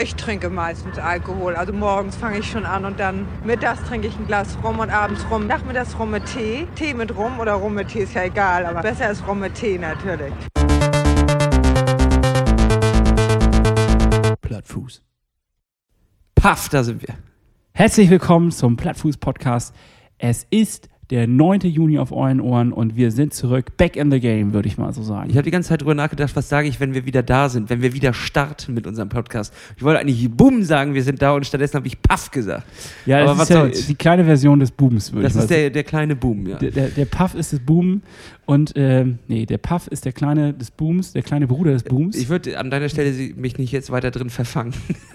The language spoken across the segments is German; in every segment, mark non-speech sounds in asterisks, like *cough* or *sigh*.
Ich trinke meistens Alkohol. Also morgens fange ich schon an und dann mittags trinke ich ein Glas Rum und abends Rum. Nachmittags Rum mit Tee. Tee mit Rum oder Rum mit Tee ist ja egal, aber besser ist Rum mit Tee natürlich. Plattfuß. Paff, da sind wir. Herzlich willkommen zum Plattfuß-Podcast. Es ist der 9. Juni auf euren Ohren und wir sind zurück, back in the game, würde ich mal so sagen. Ich habe die ganze Zeit drüber nachgedacht, was sage ich, wenn wir wieder da sind, wenn wir wieder starten mit unserem Podcast. Ich wollte eigentlich Boom sagen, wir sind da und stattdessen habe ich Paff gesagt. ja, aber das was ist ja soll's? die kleine Version des Booms, würde Das ich mal ist der, der kleine Boom, ja. Der, der, der Puff ist das Boom und, ähm, nee, der Puff ist der kleine des Booms, der kleine Bruder des Booms. Ich würde an deiner Stelle mich nicht jetzt weiter drin verfangen.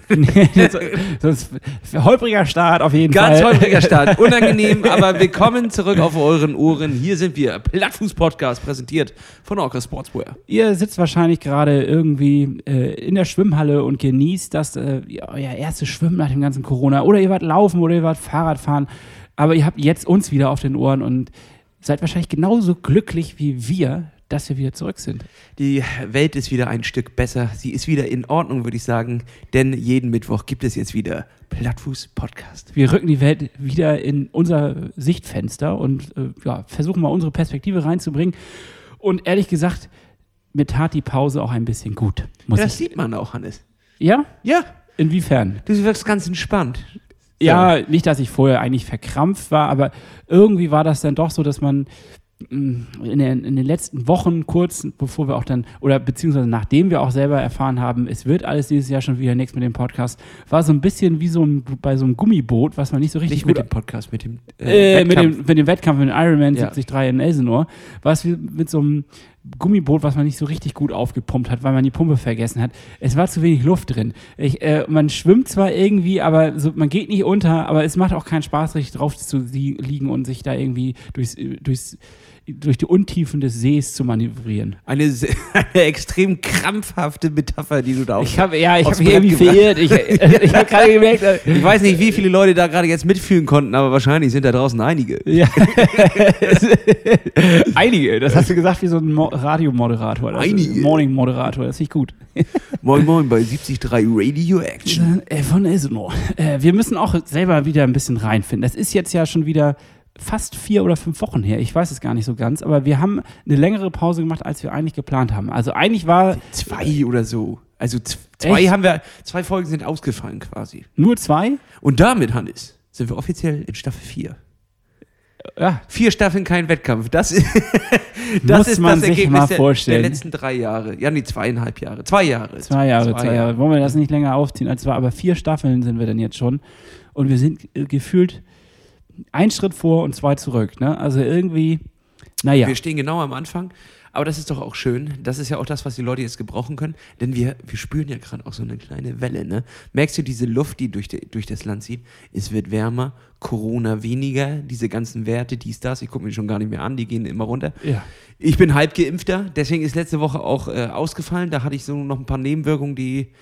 Nee, das- Sonst holpriger Start auf jeden Ganz Fall. holpriger Start. *laughs* Unangenehm, aber willkommen zurück auf euren Ohren. Hier sind wir. Plattfuß-Podcast präsentiert von Orca Sportswear. Ihr sitzt wahrscheinlich gerade irgendwie äh, in der Schwimmhalle und genießt das äh, euer erstes Schwimmen nach dem ganzen Corona. Oder ihr wart laufen oder ihr wart Fahrradfahren. Aber ihr habt jetzt uns wieder auf den Ohren und seid wahrscheinlich genauso glücklich wie wir, dass wir wieder zurück sind. Die Welt ist wieder ein Stück besser. Sie ist wieder in Ordnung, würde ich sagen. Denn jeden Mittwoch gibt es jetzt wieder Plattfuß-Podcast. Wir rücken die Welt wieder in unser Sichtfenster und äh, ja, versuchen mal unsere Perspektive reinzubringen. Und ehrlich gesagt, mir tat die Pause auch ein bisschen gut. Muss Das sieht man auch, Hannes. Ja? Ja, Inwiefern? du wirkst ganz entspannt. Ja, nicht, dass ich vorher eigentlich verkrampft war, aber irgendwie war das dann doch so, dass man mh, in den, in den letzten Wochen kurz, bevor wir auch dann, oder beziehungsweise nachdem wir auch selber erfahren haben, es wird alles dieses Jahr schon wieder nichts mit dem Podcast, war so ein bisschen wie so ein, bei so einem Gummiboot, was man nicht so richtig Nicht mit dem Podcast, mit dem äh, mit, Wettkampf. dem, mit dem Wettkampf mit dem Ironman Ja. 73 in Elsenor, war es wie mit so einem Gummiboot, was man nicht so richtig gut aufgepumpt hat, weil man die Pumpe vergessen hat. Es war zu wenig Luft drin. Ich, äh, man schwimmt zwar irgendwie, aber so, man geht nicht unter, aber es macht auch keinen Spaß, richtig drauf zu li liegen und sich da irgendwie durchs, durchs, durch die Untiefen des Sees zu manövrieren. Eine, *laughs* eine extrem krampfhafte Metapher, die du da Ich habe ja, ich habe mich irgendwie verirrt. Ich, *laughs* äh, ich habe gerade gemerkt, äh, Ich weiß nicht, wie viele Leute da gerade jetzt mitfühlen konnten, aber wahrscheinlich sind da draußen einige. Ja. *laughs* Einige. Das hast du gesagt wie so ein Mo Radiomoderator. Das- Einige. Morning-Moderator. Das finde ich gut. Moin Moin bei 73 Radio Action. Äh, von Esno. Äh, wir müssen auch selber wieder ein bisschen reinfinden. Das ist jetzt ja schon wieder fast vier oder fünf Wochen her. Ich weiß es gar nicht so ganz, aber wir haben eine längere Pause gemacht, als wir eigentlich geplant haben. Also eigentlich war Zwei oder so. Also zwei Echt? haben wir, zwei Folgen sind ausgefallen quasi. nur zwei. Und damit, Hannes, sind wir offiziell in Staffel 4. Ja, Vier Staffeln, kein Wettkampf. Das, ist- das Muss ist man das sich Ergebnis mal der, vorstellen. der letzten drei Jahre. Ja, nee, zweieinhalb Jahre. Zwei Jahre. zwei Jahre, zwei, Jahre. Wollen wir das nicht länger aufziehen als zwei, aber vier Staffeln sind wir dann jetzt schon. Und wir sind äh, gefühlt ein Schritt vor und zwei zurück. Ne? Also irgendwie, naja. Wir stehen genau am Anfang. Aber das ist doch auch schön. Das ist ja auch das, was die Leute jetzt gebrauchen können. Denn wir, wir spüren ja gerade auch so eine kleine Welle. Ne? Merkst du diese Luft, die durch, die durch das Land zieht? Es wird wärmer, Corona weniger, diese ganzen Werte, dies, das. Ich gucke mir schon gar nicht mehr an, die gehen immer runter. Ja. Ich bin halb geimpfter, deswegen ist letzte Woche auch äh, ausgefallen. Da hatte ich so noch ein paar Nebenwirkungen, die,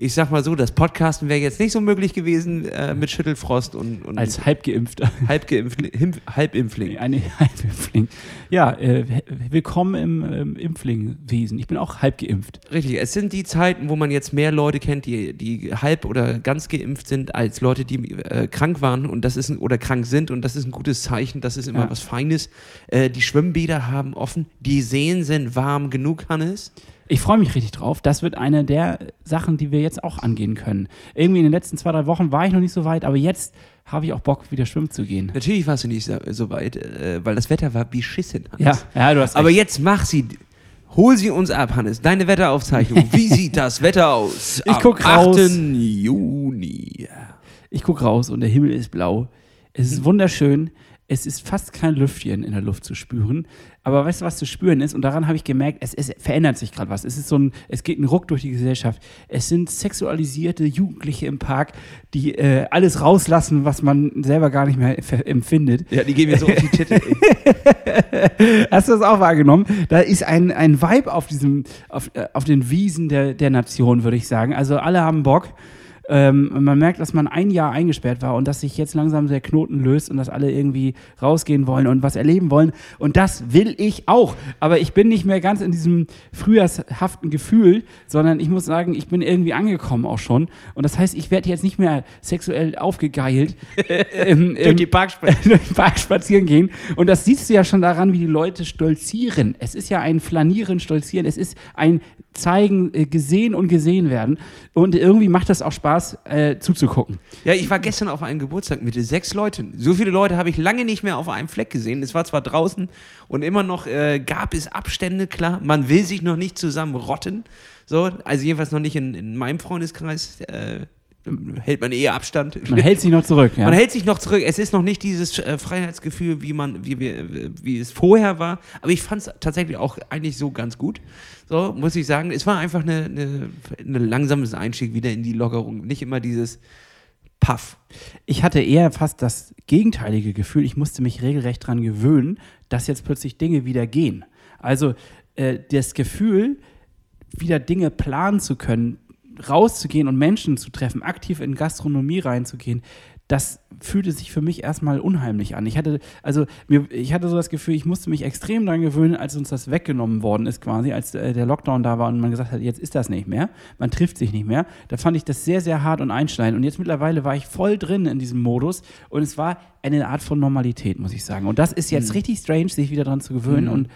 ich sag mal so, das Podcasten wäre jetzt nicht so möglich gewesen äh, mit Schüttelfrost und, und Als Halbgeimpfter. Halbgeimpfling. Halbimpfling. Eine Halbimpfling. Ja, äh, willkommen im ähm, Impflingwesen. Ich bin auch halb geimpft. Richtig, es sind die Zeiten, wo man jetzt mehr Leute kennt, die, die halb oder ganz geimpft sind, als Leute, die äh, krank waren und das ist ein, oder krank sind und das ist ein gutes Zeichen, das ist immer Ja. was Feines. Äh, die Schwimmbäder haben offen, die Seen sind warm genug, Hannes. Ich freue mich richtig drauf. Das wird eine der Sachen, die wir jetzt auch angehen können. Irgendwie in den letzten zwei, drei Wochen war ich noch nicht so weit, aber jetzt habe ich auch Bock, wieder schwimmen zu gehen. Natürlich warst du nicht so, weit, äh, weil das Wetter war beschissen, Hannes. Ja, ja, du hast Aber recht. jetzt mach sie. Hol sie uns ab, Hannes. Deine Wetteraufzeichnung. Wie *laughs* sieht das Wetter aus? Ich am guck raus. 8. Juni. Ich gucke raus und der Himmel ist blau. Es ist wunderschön. Es ist fast kein Lüftchen in der Luft zu spüren. Aber weißt du, was zu spüren ist? Und daran habe ich gemerkt, es, es verändert sich gerade was. Es ist so ein, es geht ein Ruck durch die Gesellschaft. Es sind sexualisierte Jugendliche im Park, die äh, alles rauslassen, was man selber gar nicht mehr empfindet. Ja, die gehen mir so auf die Titel. *laughs* Hast du das auch wahrgenommen? Da ist ein, ein Vibe auf diesem, auf, äh, auf den Wiesen der, der Nation, würde ich sagen. Also alle haben Bock. Ähm, man merkt, dass man ein Jahr eingesperrt war und dass sich jetzt langsam der Knoten löst und dass alle irgendwie rausgehen wollen und was erleben wollen. Und das will ich auch. Aber ich bin nicht mehr ganz in diesem frühjahrshaften Gefühl, sondern ich muss sagen, ich bin irgendwie angekommen auch schon. Und das heißt, ich werde jetzt nicht mehr sexuell aufgegeilt *laughs* äh, im, Durch die im, Parksp *laughs* durch den Park spazieren gehen. Und das siehst du ja schon daran, wie die Leute stolzieren. Es ist ja ein Flanieren, Stolzieren. Es ist ein Zeigen, äh, gesehen und gesehen werden. Und irgendwie macht das auch Spaß, äh, zuzugucken. Ja, ich war gestern auf einem Geburtstag mit sechs Leuten. So viele Leute habe ich lange nicht mehr auf einem Fleck gesehen. Es war zwar draußen und immer noch äh, gab es Abstände, klar. Man will sich noch nicht zusammen rotten. So, also jedenfalls noch nicht in, in meinem Freundeskreis. Äh, hält man eher Abstand. Man hält sich noch zurück. Ja? Man hält sich noch zurück. Es ist noch nicht dieses äh, Freiheitsgefühl, wie man, wie wir, wie es vorher war. Aber ich fand es tatsächlich auch eigentlich so ganz gut. So muss ich sagen. Es war einfach eine, eine, eine langsames Einstieg wieder in die Lockerung. Nicht immer dieses Puff. Ich hatte eher fast das gegenteilige Gefühl. Ich musste mich regelrecht daran gewöhnen, dass jetzt plötzlich Dinge wieder gehen. Also äh, das Gefühl, wieder Dinge planen zu können, rauszugehen und Menschen zu treffen, aktiv in Gastronomie reinzugehen, das fühlte sich für mich erstmal unheimlich an. Ich hatte, also mir, ich hatte so das Gefühl, ich musste mich extrem daran gewöhnen, als uns das weggenommen worden ist, quasi, als äh, der Lockdown da war und man gesagt hat, jetzt ist das nicht mehr, man trifft sich nicht mehr. Da fand ich das sehr, sehr hart und einschneidend. Und jetzt mittlerweile war ich voll drin in diesem Modus und es war eine Art von Normalität, muss ich sagen. Und das ist jetzt richtig strange, sich wieder dran zu gewöhnen. Mhm. Und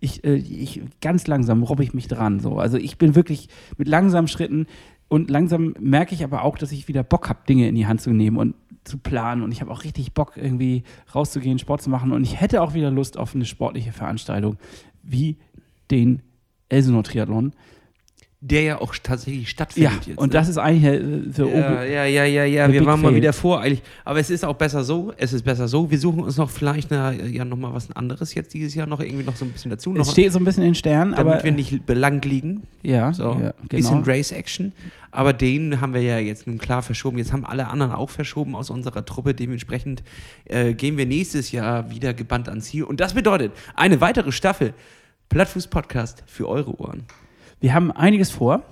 ich, äh, ich ganz langsam robbe ich mich dran. So. Also ich bin wirklich mit langsamen Schritten und langsam merke ich aber auch, dass ich wieder Bock habe, Dinge in die Hand zu nehmen und zu planen. Und ich habe auch richtig Bock, irgendwie rauszugehen, Sport zu machen. Und ich hätte auch wieder Lust auf eine sportliche Veranstaltung wie den Elsenor Triathlon. Der ja auch tatsächlich Ja, stattfindet jetzt. und ne? das ist eigentlich äh, the Ja, ja, ja, ja, ja. wir waren mal fail. wieder voreilig. Aber es ist auch besser so. Es ist besser so. Wir suchen uns noch vielleicht eine, ja, noch mal was anderes jetzt dieses Jahr noch irgendwie noch so ein bisschen dazu. Noch, es steht so ein bisschen in den Sternen, damit aber wir nicht belangt liegen. ja, So, ja, bisschen genau. Race Action. Aber den haben wir ja jetzt nun klar verschoben. Jetzt haben alle anderen auch verschoben aus unserer Truppe. Dementsprechend äh, gehen wir nächstes Jahr wieder gebannt ans Ziel. Und das bedeutet eine weitere Staffel Plattfuß Podcast für eure Ohren. Wir haben einiges vor.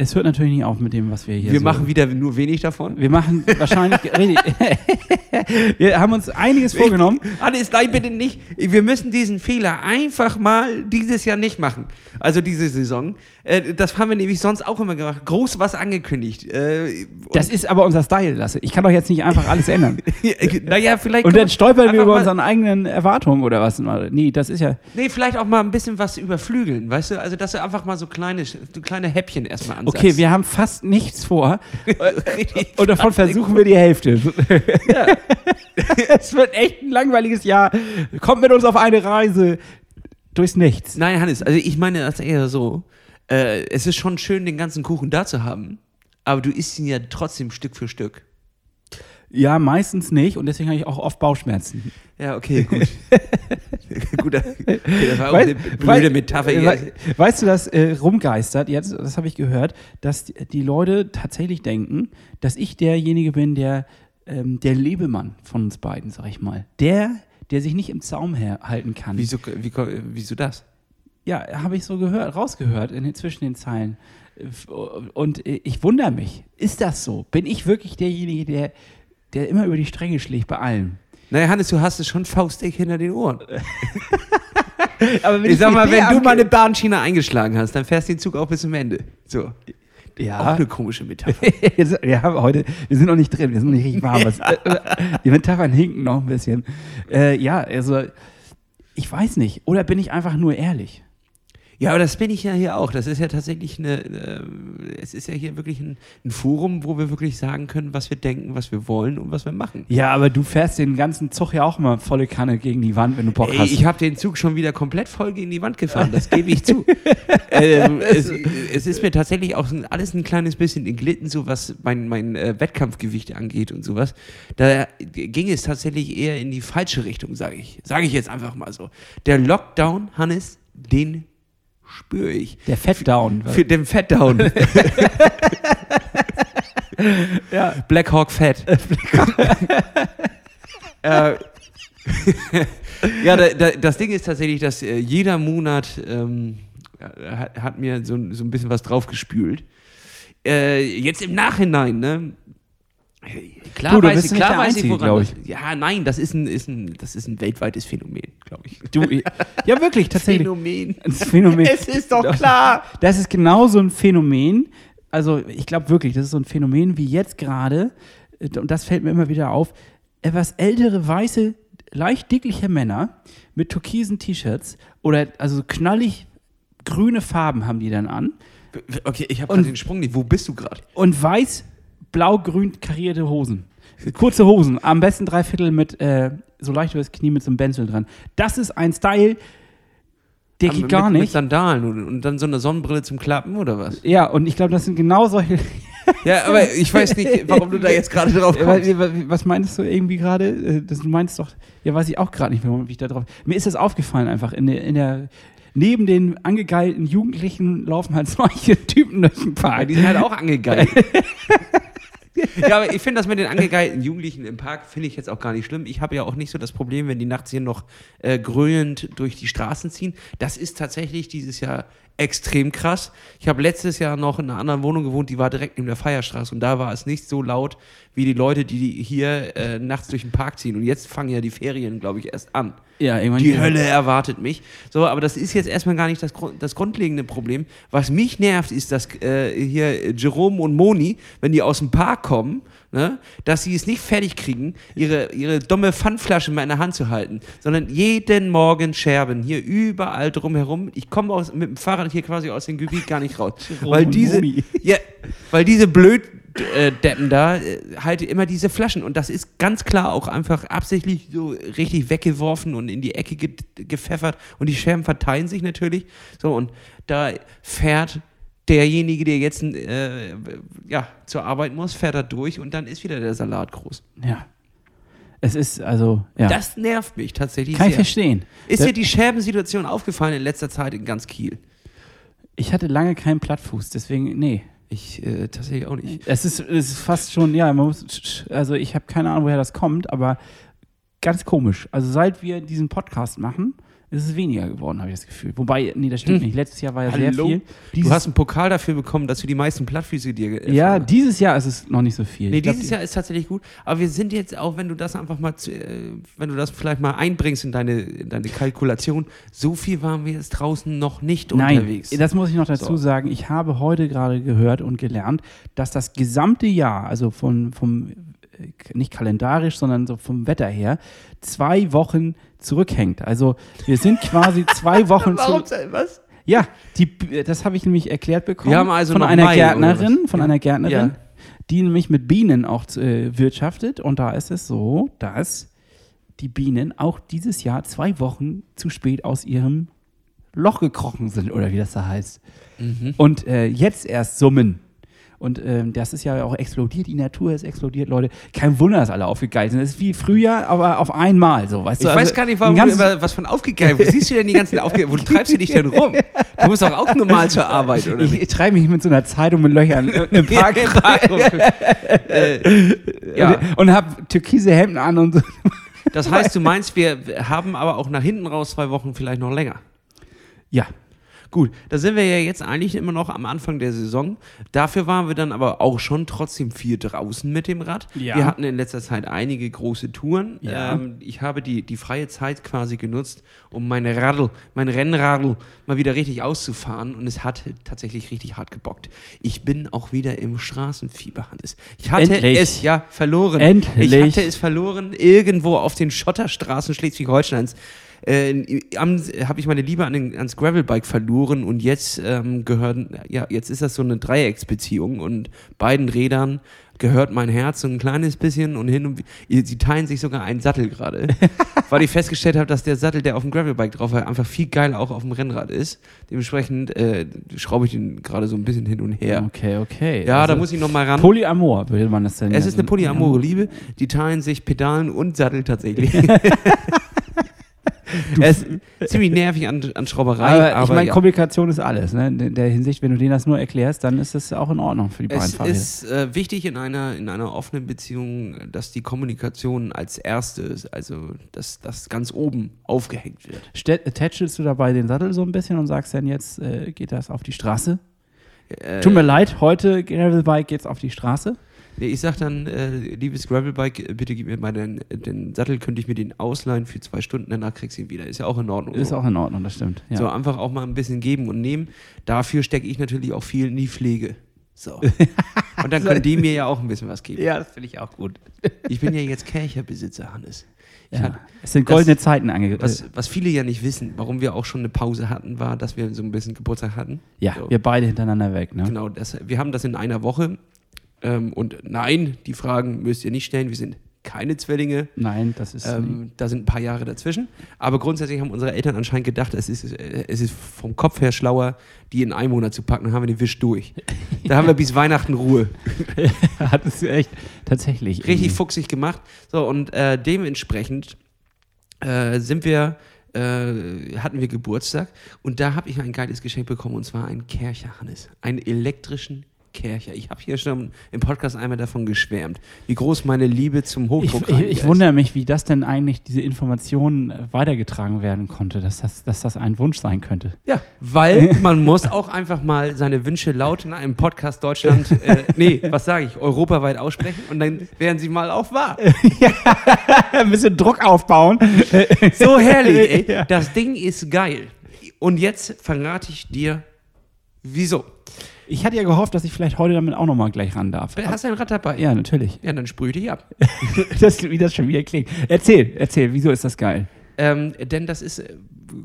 Es hört natürlich nicht auf mit dem, was wir hier wir so machen wieder nur wenig davon. Wir machen wahrscheinlich. *laughs* *laughs* wir haben uns einiges vorgenommen. Hannes, nein, bitte nicht. Wir müssen diesen Fehler einfach mal dieses Jahr nicht machen. Also diese Saison. Äh, das haben wir nämlich sonst auch immer gemacht. Groß was angekündigt. Äh, und- Das ist aber unser Style, Lasse. Ich kann doch jetzt nicht einfach alles ändern. *laughs* naja, vielleicht. Und dann stolpern wir über mal- unsere eigenen Erwartungen oder was. Nee, das ist ja. Nee, vielleicht auch mal ein bisschen was überflügeln, weißt du? Also, dass du einfach mal so kleine, so kleine Häppchen erstmal ansatzt. Okay, wir haben fast nichts vor. *laughs* Und davon versuchen wir die Hälfte. *laughs* es wird echt ein langweiliges Jahr. Kommt mit uns auf eine Reise durchs Nichts. Nein, Hannes, also ich meine das eher so. Äh, es ist schon schön, den ganzen Kuchen da zu haben, aber du isst ihn ja trotzdem Stück für Stück. Ja, meistens nicht. Und deswegen habe ich auch oft Bauchschmerzen. Ja, okay, gut. gut, okay, das war auch Wei- eine blöde Metapher. äh, hier. wei- Weißt du, dass äh, rumgeistert, jetzt, das habe ich gehört, dass die, die Leute tatsächlich denken, dass ich derjenige bin, der ähm, der Lebemann von uns beiden, sag ich mal. Der, der sich nicht im Zaum halten kann. Wieso, wie, wieso das? Ja, habe ich so gehört, rausgehört in den, zwischen den Zeilen. Und äh, ich wundere mich, ist das so? Bin ich wirklich derjenige, der, der immer über die Stränge schlägt bei allem? Naja, Hannes, du hast es schon faustdick hinter den Ohren. *laughs* Aber Ich sag mal, wenn du mal eine Bahnschiene eingeschlagen hast, dann fährst du den Zug auch bis zum Ende. So. Auch ja, eine komische Metapher. *laughs* wir haben heute, wir sind noch nicht drin, wir sind noch nicht richtig warm. Was, *laughs* die Metaphern hinken noch ein bisschen. Äh, ja, also ich weiß nicht. Oder bin ich einfach nur ehrlich? Ja, aber das bin ich ja hier auch. Das ist ja tatsächlich eine, äh, es ist ja hier wirklich ein, ein Forum, wo wir wirklich sagen können, was wir denken, was wir wollen und was wir machen. Ja, aber du fährst den ganzen Zug ja auch mal volle Kanne gegen die Wand, wenn du Bock Ey, hast. ich habe den Zug schon wieder komplett voll gegen die Wand gefahren, das gebe ich zu. *laughs* ähm, es, es ist mir tatsächlich auch alles ein kleines bisschen entglitten, so was mein, mein äh, Wettkampfgewicht angeht und sowas. Da ging es tatsächlich eher in die falsche Richtung, sage ich. Sage ich jetzt einfach mal so. Der Lockdown, Hannes, den spüre ich. Der Fettdown. Für den Fettdown. *laughs* ja. Black Hawk Fett. *laughs* äh, *laughs* ja, da, da, das Ding ist tatsächlich, dass äh, jeder Monat ähm, hat, hat mir so, so ein bisschen was draufgespült. Äh, jetzt im Nachhinein, ne? Klar Du, du weiß ich, klar weiß Einzige, ich, woran glaub das- Ja, nein, das ist ein, ist ein, das ist ein weltweites Phänomen, glaube ich. Du, ja, wirklich, *laughs* tatsächlich. Phänomen. Das Phänomen. *laughs* Es ist doch klar. Das ist genau so ein Phänomen. Also, ich glaube wirklich, das ist so ein Phänomen wie jetzt gerade. äh, Und das fällt mir immer wieder auf. Etwas ältere, weiße, leicht dickliche Männer mit türkisen T-Shirts oder also knallig grüne Farben haben die dann an. Okay, ich habe gerade den Sprung nicht. Wo bist du gerade? Und weiß, blau, grün karierte Hosen. Kurze Hosen, am besten drei Viertel mit äh, so leicht übers Knie mit so einem Benzel dran. Das ist ein Style, der geht mit, gar Mit nicht. Sandalen und, und dann so eine Sonnenbrille zum Klappen oder was? Ja, und ich glaube, das sind genau solche. *laughs* Ja, aber ich weiß nicht, warum du da jetzt gerade drauf Ja, kommst. wa- wa- Was meinst du irgendwie gerade? Äh, Das du meinst doch, ja, weiß ich auch gerade nicht wie ich da drauf. Mir ist das aufgefallen einfach in der, in der neben den angegeilten Jugendlichen laufen halt *laughs* solche Typen durch den Ja, Park. die sind halt auch angegeilt. *laughs* ja, aber ich finde das mit den angegeilten Jugendlichen im Park, finde ich jetzt auch gar nicht schlimm. Ich habe ja auch nicht so das Problem, wenn die nachts hier noch äh, grölend durch die Straßen ziehen. Das ist tatsächlich dieses Jahr extrem krass. Ich habe letztes Jahr noch in einer anderen Wohnung gewohnt, die war direkt neben der Feierstraße und da war es nicht so laut wie die Leute, die hier äh, nachts durch den Park ziehen. Und jetzt fangen ja die Ferien, glaube ich, erst an. Ja, irgendwann Die Hölle erwartet mich. So, aber das ist jetzt erstmal gar nicht das, das grundlegende Problem. Was mich nervt, ist, dass äh, hier Jerome und Moni, wenn die aus dem Park kommen, ne, dass sie es nicht fertig kriegen, ihre, ihre dumme Pfandflasche mal in der Hand zu halten, sondern jeden Morgen Scherben hier überall drumherum. Ich komme aus- mit dem Fahrrad hier quasi aus dem Gebiet gar nicht raus. *laughs* Weil diese, *laughs* ja, weil diese blöd äh, Deppen da äh, halt immer diese Flaschen und das ist ganz klar auch einfach absichtlich so richtig weggeworfen und in die Ecke ge gepfeffert und die Scherben verteilen sich natürlich so und da fährt derjenige, der jetzt äh, ja, zur Arbeit muss, fährt da durch und dann ist wieder der Salat groß. Ja. Es ist also, ja. Das nervt mich tatsächlich kann ich sehr. verstehen. Ist dir die Scherbensituation aufgefallen in letzter Zeit in ganz Kiel? Ich hatte lange keinen Plattfuß, deswegen, nee. Ich äh, tatsächlich auch nicht. Es ist, es ist fast schon, ja, man muss, also ich habe keine Ahnung, woher das kommt, aber ganz komisch. Also seit wir diesen Podcast machen, ist es weniger geworden, habe ich das Gefühl. Wobei, nee, das stimmt Hm. nicht. Letztes Jahr war ja sehr Hallo? viel. Du Dieses, hast einen Pokal dafür bekommen, dass du die meisten Plattfüße dir ja, ver- dieses Jahr ist es noch nicht so viel. Nee, glaub, dieses Jahr ist tatsächlich gut. Aber wir sind jetzt auch, wenn du das einfach mal, äh, wenn du das vielleicht mal einbringst in deine, in deine Kalkulation, so viel waren wir jetzt draußen noch nicht Nein, unterwegs. das muss ich noch dazu So. sagen. Ich habe heute gerade gehört und gelernt, dass das gesamte Jahr, also von, vom, äh, nicht kalendarisch, sondern so vom Wetter her, zwei Wochen zurückhängt. Also wir sind quasi zwei *laughs* Wochen Warum? zurück. Was? Ja, die, das habe ich nämlich erklärt bekommen Wir haben also von einer Mai, Gärtnerin, von Ja. einer Gärtnerin, Ja. die nämlich mit Bienen auch äh, wirtschaftet. Und da ist es so, dass die Bienen auch dieses Jahr zwei Wochen zu spät aus ihrem Loch gekrochen sind, oder wie das da heißt. Mhm. Und äh, jetzt erst summen. Und ähm, das ist ja auch explodiert, die Natur ist explodiert, Leute. Kein Wunder, dass alle aufgegeilt sind. Das ist wie Frühjahr, aber auf einmal so, weißt Ich du? weiß Also gar nicht, warum du über was von aufgegeben Wo siehst du denn die ganzen *laughs* Aufgaben? Wo treibst du dich denn rum? Du musst doch auch normal zur Arbeit, oder Ich, ich treibe mich mit so einer Zeitung mit Löchern *laughs* im Park *laughs* äh, ja. und habe türkise Hemden an und so. Das heißt, du meinst, wir haben aber auch nach hinten raus zwei Wochen vielleicht noch länger. Ja, Gut, da sind wir ja jetzt eigentlich immer noch am Anfang der Saison. Dafür waren wir dann aber auch schon trotzdem viel draußen mit dem Rad. Ja. Wir hatten in letzter Zeit einige große Touren. Ja. Ähm, ich habe die, die freie Zeit quasi genutzt, um meine Radl, mein Rennradl mal wieder richtig auszufahren und es hat tatsächlich richtig hart gebockt. Ich bin auch wieder im Straßenfieber, Hannes. Ich hatte Endlich. es ja verloren. Endlich. Ich hatte es verloren irgendwo auf den Schotterstraßen Schleswig-Holsteins. Äh, habe ich meine Liebe an den, ans Gravelbike verloren und jetzt ähm, gehören, ja, jetzt ist das so eine Dreiecksbeziehung und beiden Rädern gehört mein Herz so ein kleines bisschen und hin und sie teilen sich sogar einen Sattel gerade, *laughs* weil ich festgestellt habe, dass der Sattel, der auf dem Gravelbike drauf war, einfach viel geiler auch auf dem Rennrad ist. Dementsprechend äh, schraube ich den gerade so ein bisschen hin und her. okay, okay. Ja, Also da muss ich noch mal ran. Polyamor würde man das denn Es ist eine polyamore Liebe, die teilen sich Pedalen und Sattel tatsächlich. *laughs* *laughs* es ist ziemlich nervig an, an Schrauberei, Aber, aber, ich meine, ja. Kommunikation ist alles. Ne? In der Hinsicht, wenn du denen das nur erklärst, dann ist das auch in Ordnung für die beiden es ist äh, wichtig in einer, in einer offenen Beziehung, dass die Kommunikation als erstes, also dass das ganz oben aufgehängt wird. Ste- Tätschelst du dabei den Sattel so ein bisschen und sagst dann jetzt, äh, geht das auf die Straße? Äh, Tut mir leid, heute Gravelbike geht's auf die Straße. Nee, ich sag dann, äh, liebes Gravelbike, äh, bitte gib mir mal den, den Sattel, könnte ich mir den ausleihen für zwei Stunden, danach kriegst du ihn wieder. Ist ja auch in Ordnung. Ist so. auch in Ordnung, das stimmt. Ja. So, einfach auch mal ein bisschen geben und nehmen. Dafür stecke ich natürlich auch viel in die Pflege. So. *laughs* Und dann können die mir ja auch ein bisschen was geben. ja, das finde ich auch gut. Ich bin ja jetzt Kercherbesitzer, Hannes. Ja. hatte- Es sind das- goldene Zeiten ange... was, äh, was viele ja nicht wissen, warum wir auch schon eine Pause hatten, war, dass wir so ein bisschen Geburtstag hatten. ja, so. wir beide hintereinander weg, ne? Genau, das, wir haben das in einer Woche. Ähm, und nein, die Fragen müsst ihr nicht stellen. Wir sind keine Zwillinge. Nein, das ist... Ähm, da sind ein paar Jahre dazwischen. Aber grundsätzlich haben unsere Eltern anscheinend gedacht, es ist, äh, es ist vom Kopf her schlauer, die in einen Monat zu packen. Dann haben wir den Wisch durch. Da haben wir bis *laughs* Weihnachten Ruhe. *laughs* hat es echt tatsächlich. Richtig irgendwie. fuchsig gemacht. So, und äh, dementsprechend äh, sind wir, äh, hatten wir Geburtstag und da habe ich ein geiles Geschenk bekommen und zwar einen Kercher, Hannes. Einen elektrischen Kercher. Ich habe hier schon im Podcast einmal davon geschwärmt, wie groß meine Liebe zum Ich, Hochdruck ich, ich wundere mich, wie das denn eigentlich, diese Information äh, weitergetragen werden konnte, dass das, dass das ein Wunsch sein könnte. Ja, weil *laughs* man muss auch einfach mal seine Wünsche laut in einem Podcast Deutschland, *laughs* äh, nee, was sage ich, europaweit aussprechen und dann werden sie mal auch wahr. *laughs* Ein bisschen Druck aufbauen. So herrlich, ey. Ja. Das Ding ist geil. Und jetzt verrate ich dir, wieso. Ich hatte ja gehofft, dass ich vielleicht heute damit auch nochmal gleich ran darf. Hast du ein Rad dabei? Ja, natürlich. Ja, dann sprüh dich ab. *laughs* Das, wie das schon wieder klingt. Erzähl, erzähl, wieso ist das geil? Ähm, denn das ist äh,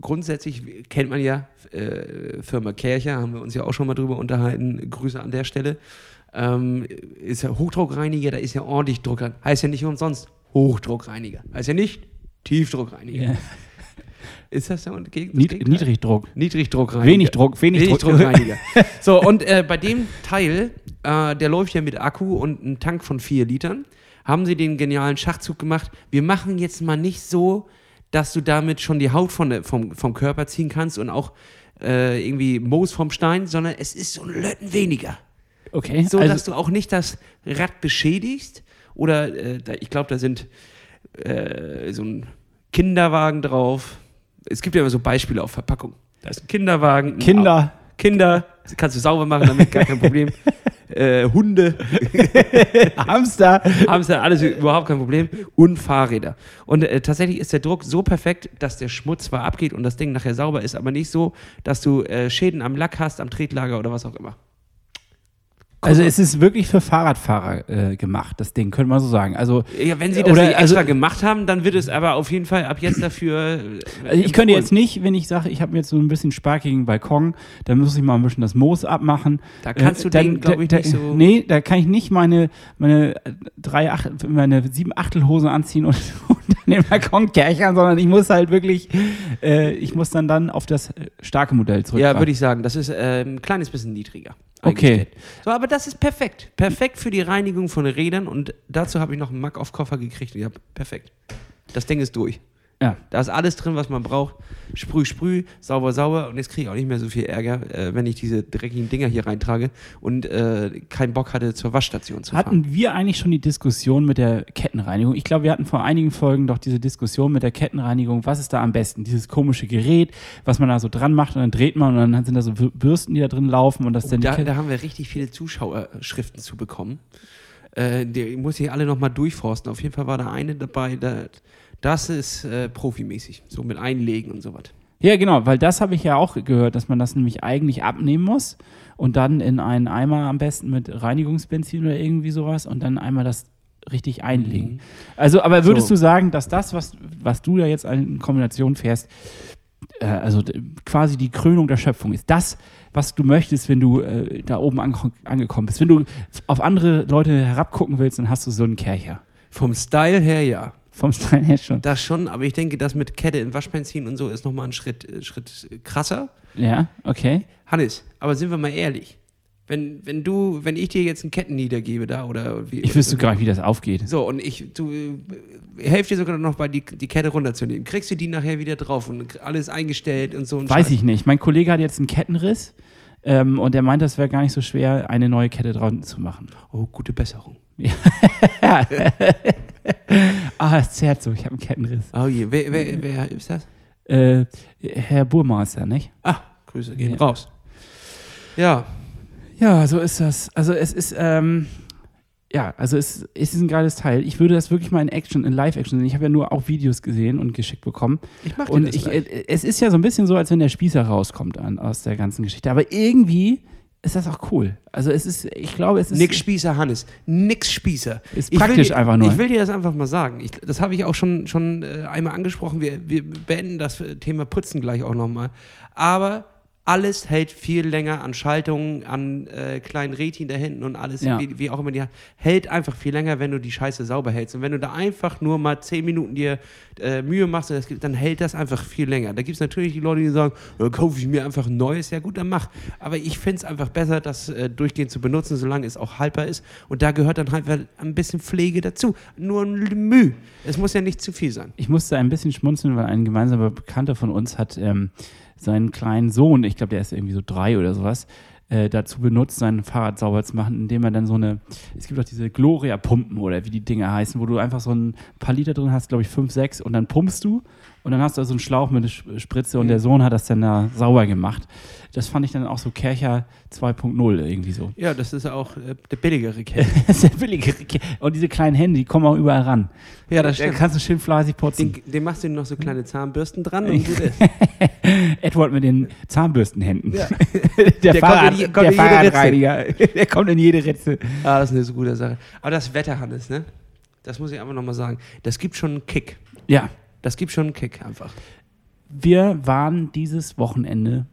grundsätzlich, kennt man ja, äh, Firma Kercher, haben wir uns ja auch schon mal drüber unterhalten. Grüße an der Stelle. Ähm, ist ja Hochdruckreiniger, da ist ja ordentlich Druck dran. Heißt ja nicht umsonst Hochdruckreiniger. Heißt ja nicht Tiefdruckreiniger. Ja. Ist das der Gegen Nied? Niedrigdruck. Niedrigdruckreiniger. Wenig Druck, wenig, Wenig Druck. Druckreiniger. *laughs* so, und äh, bei dem Teil, äh, der läuft ja mit Akku und einem Tank von 4 Litern, haben sie den genialen Schachzug gemacht. Wir machen jetzt mal nicht so, dass du damit schon die Haut von der, vom, vom Körper ziehen kannst und auch äh, irgendwie Moos vom Stein, sondern es ist so ein Lötten weniger. Okay, So, dass also, du auch nicht das Rad beschädigst. Oder äh, da, ich glaube, da sind äh, so ein Kinderwagen drauf. Es gibt ja immer so Beispiele auf Verpackung. Da ist ein Kinderwagen. ein Kinder. Kinder, das kannst du sauber machen, damit gar kein Problem. *laughs* äh, Hunde, *laughs* Hamster. da alles überhaupt kein Problem. Und Fahrräder. Und äh, tatsächlich ist der Druck so perfekt, dass der Schmutz zwar abgeht und das Ding nachher sauber ist, aber nicht so, dass du äh, Schäden am Lack hast, am Tretlager oder was auch immer. Also es ist wirklich für Fahrradfahrer äh, gemacht, das Ding, könnte man so sagen. Also Ja, wenn sie das Oder, nicht extra also- gemacht haben, dann wird es aber auf jeden Fall ab jetzt dafür. äh, Also ich könnte jetzt nicht, wenn ich sage, ich habe jetzt so ein bisschen sparkigen Balkon, dann muss ich mal ein bisschen das Moos abmachen. Da kannst du Äh, dann- glaube ich, da, nicht so. Nee, da kann ich nicht meine, meine drei, acht, meine sieben Achtelhosen anziehen und, *laughs* und dann den Balkon kerchern, sondern ich muss halt wirklich, äh, ich muss dann dann auf das äh, starke Modell zurück. Ja, würde ich sagen, das ist äh, ein kleines bisschen niedriger. Okay. eingestellt. So, aber das ist perfekt. Perfekt für die Reinigung von Rädern und dazu habe ich noch einen Mack auf Koffer gekriegt. Ja, perfekt. Das Ding ist durch. Ja. Da ist alles drin, was man braucht. Sprüh, sprüh, sauber, sauber. Und jetzt kriege ich auch nicht mehr so viel Ärger, äh, wenn ich diese dreckigen Dinger hier reintrage und äh, keinen Bock hatte, zur Waschstation zu fahren. Hatten wir eigentlich schon die Diskussion mit der Kettenreinigung? Ich glaube, wir hatten vor einigen Folgen doch diese Diskussion mit der Kettenreinigung. Was ist da am besten? Dieses komische Gerät, was man da so dran macht und dann dreht man und dann sind da so Bürsten, die da drin laufen und das dann die Da, da haben wir richtig viele Zuschauerschriften zu bekommen. Äh, die muss ich alle nochmal durchforsten. Auf jeden Fall war da eine dabei, da, das ist äh, profimäßig. So mit Einlegen und sowas. Ja, genau, weil das habe ich ja auch gehört, dass man das nämlich eigentlich abnehmen muss und dann in einen Eimer am besten mit Reinigungsbenzin oder irgendwie sowas und dann einmal das richtig einlegen. Also, aber würdest So. du sagen, dass das, was, was du da jetzt in Kombination fährst, äh, also quasi die Krönung der Schöpfung ist? Das, was du möchtest, wenn du äh, da oben ange angekommen bist? Wenn du auf andere Leute herabgucken willst, dann hast du so einen Kercher. Vom Style her ja. Vom Style her schon. Das schon, aber ich denke, das mit Kette in Waschbenzin und so ist nochmal ein Schritt, äh, Schritt krasser. Ja, okay. Hannes, aber sind wir mal ehrlich. Wenn, wenn du, wenn ich dir jetzt ein Ketten niedergebe da oder wie. Ich wüsste gar nicht, wie das aufgeht. So, und ich, du, äh, helfe dir sogar noch bei, die, die Kette runterzunehmen. Kriegst du die nachher wieder drauf und alles eingestellt und so. ein Weiß Scheiß. ich nicht. Mein Kollege hat jetzt einen Kettenriss ähm, und er meint, das wäre gar nicht so schwer, eine neue Kette dran zu machen. Oh, gute Besserung. *laughs* Ah, es zerrt so, ich habe einen Kettenriss. Oh je, wer, wer, wer ist das? Äh, Herr Burmeister, nicht? Ah, Grüße gehen Ja. raus. Ja, Ja, so ist das. Also es ist, ähm, ja, also es, es ist ein geiles Teil. Ich würde das wirklich mal in Action, in Live-Action sehen. Ich habe ja nur auch Videos gesehen und geschickt bekommen. Ich mach dir Und das ich, gleich. äh, es ist ja so ein bisschen so, als wenn der Spießer rauskommt an, aus der ganzen Geschichte. Aber irgendwie ist das auch cool. Also es ist, ich glaube, es ist. Nix Spießer, Hannes. Nix Spießer. Ist praktisch dir, einfach nur. Ich will dir das einfach mal sagen. Ich, das habe ich auch schon, schon äh, einmal angesprochen. Wir, wir beenden das Thema Putzen gleich auch nochmal. Aber alles hält viel länger an Schaltungen, an äh, kleinen Rädchen da hinten und alles, Ja. wie, wie auch immer die hält einfach viel länger, wenn du die Scheiße sauber hältst. Und wenn du da einfach nur mal 10 Minuten dir äh, Mühe machst, das dann hält das einfach viel länger. Da gibt es natürlich die Leute, die sagen, ja, kaufe ich mir einfach ein neues. Ja gut, dann mach. Aber ich finde es einfach besser, das äh, durchgehend zu benutzen, solange es auch haltbar ist. Und da gehört dann halt ein bisschen Pflege dazu. Nur ein Mühe. Es muss ja nicht zu viel sein. Ich musste ein bisschen schmunzeln, weil ein gemeinsamer Bekannter von uns hat ähm, seinen kleinen Sohn, ich glaube, der ist irgendwie so drei oder sowas, äh, dazu benutzt, sein Fahrrad sauber zu machen, indem er dann so eine, es gibt auch diese Gloria-Pumpen oder wie die Dinger heißen, wo du einfach so ein paar Liter drin hast, glaube ich, fünf, sechs und dann pumpst du und dann hast du so einen Schlauch mit einer Sp- Spritze und der Sohn hat das dann da sauber gemacht. Das fand ich dann auch so Kercher 2.0 irgendwie so. Ja, das ist auch äh, der billigere *laughs* ist der billige Und diese kleinen Hände, die kommen auch überall ran. Ja, das Da stimmt. kannst du schön fleißig putzen. Den, den machst du noch so kleine Zahnbürsten dran *laughs* und gut ist. Edward mit den Zahnbürstenhänden. Ja. *laughs* Der, Der Fahrrad, kommt in kommt der Fahrradreiniger. Der kommt in jede Ritze. Ah, das ist eine so gute Sache. Aber das Wetter, Hannes, ne? Das muss ich einfach nochmal sagen. Das gibt schon einen Kick. Ja, Das gibt schon einen Kick einfach. wir waren dieses Wochenende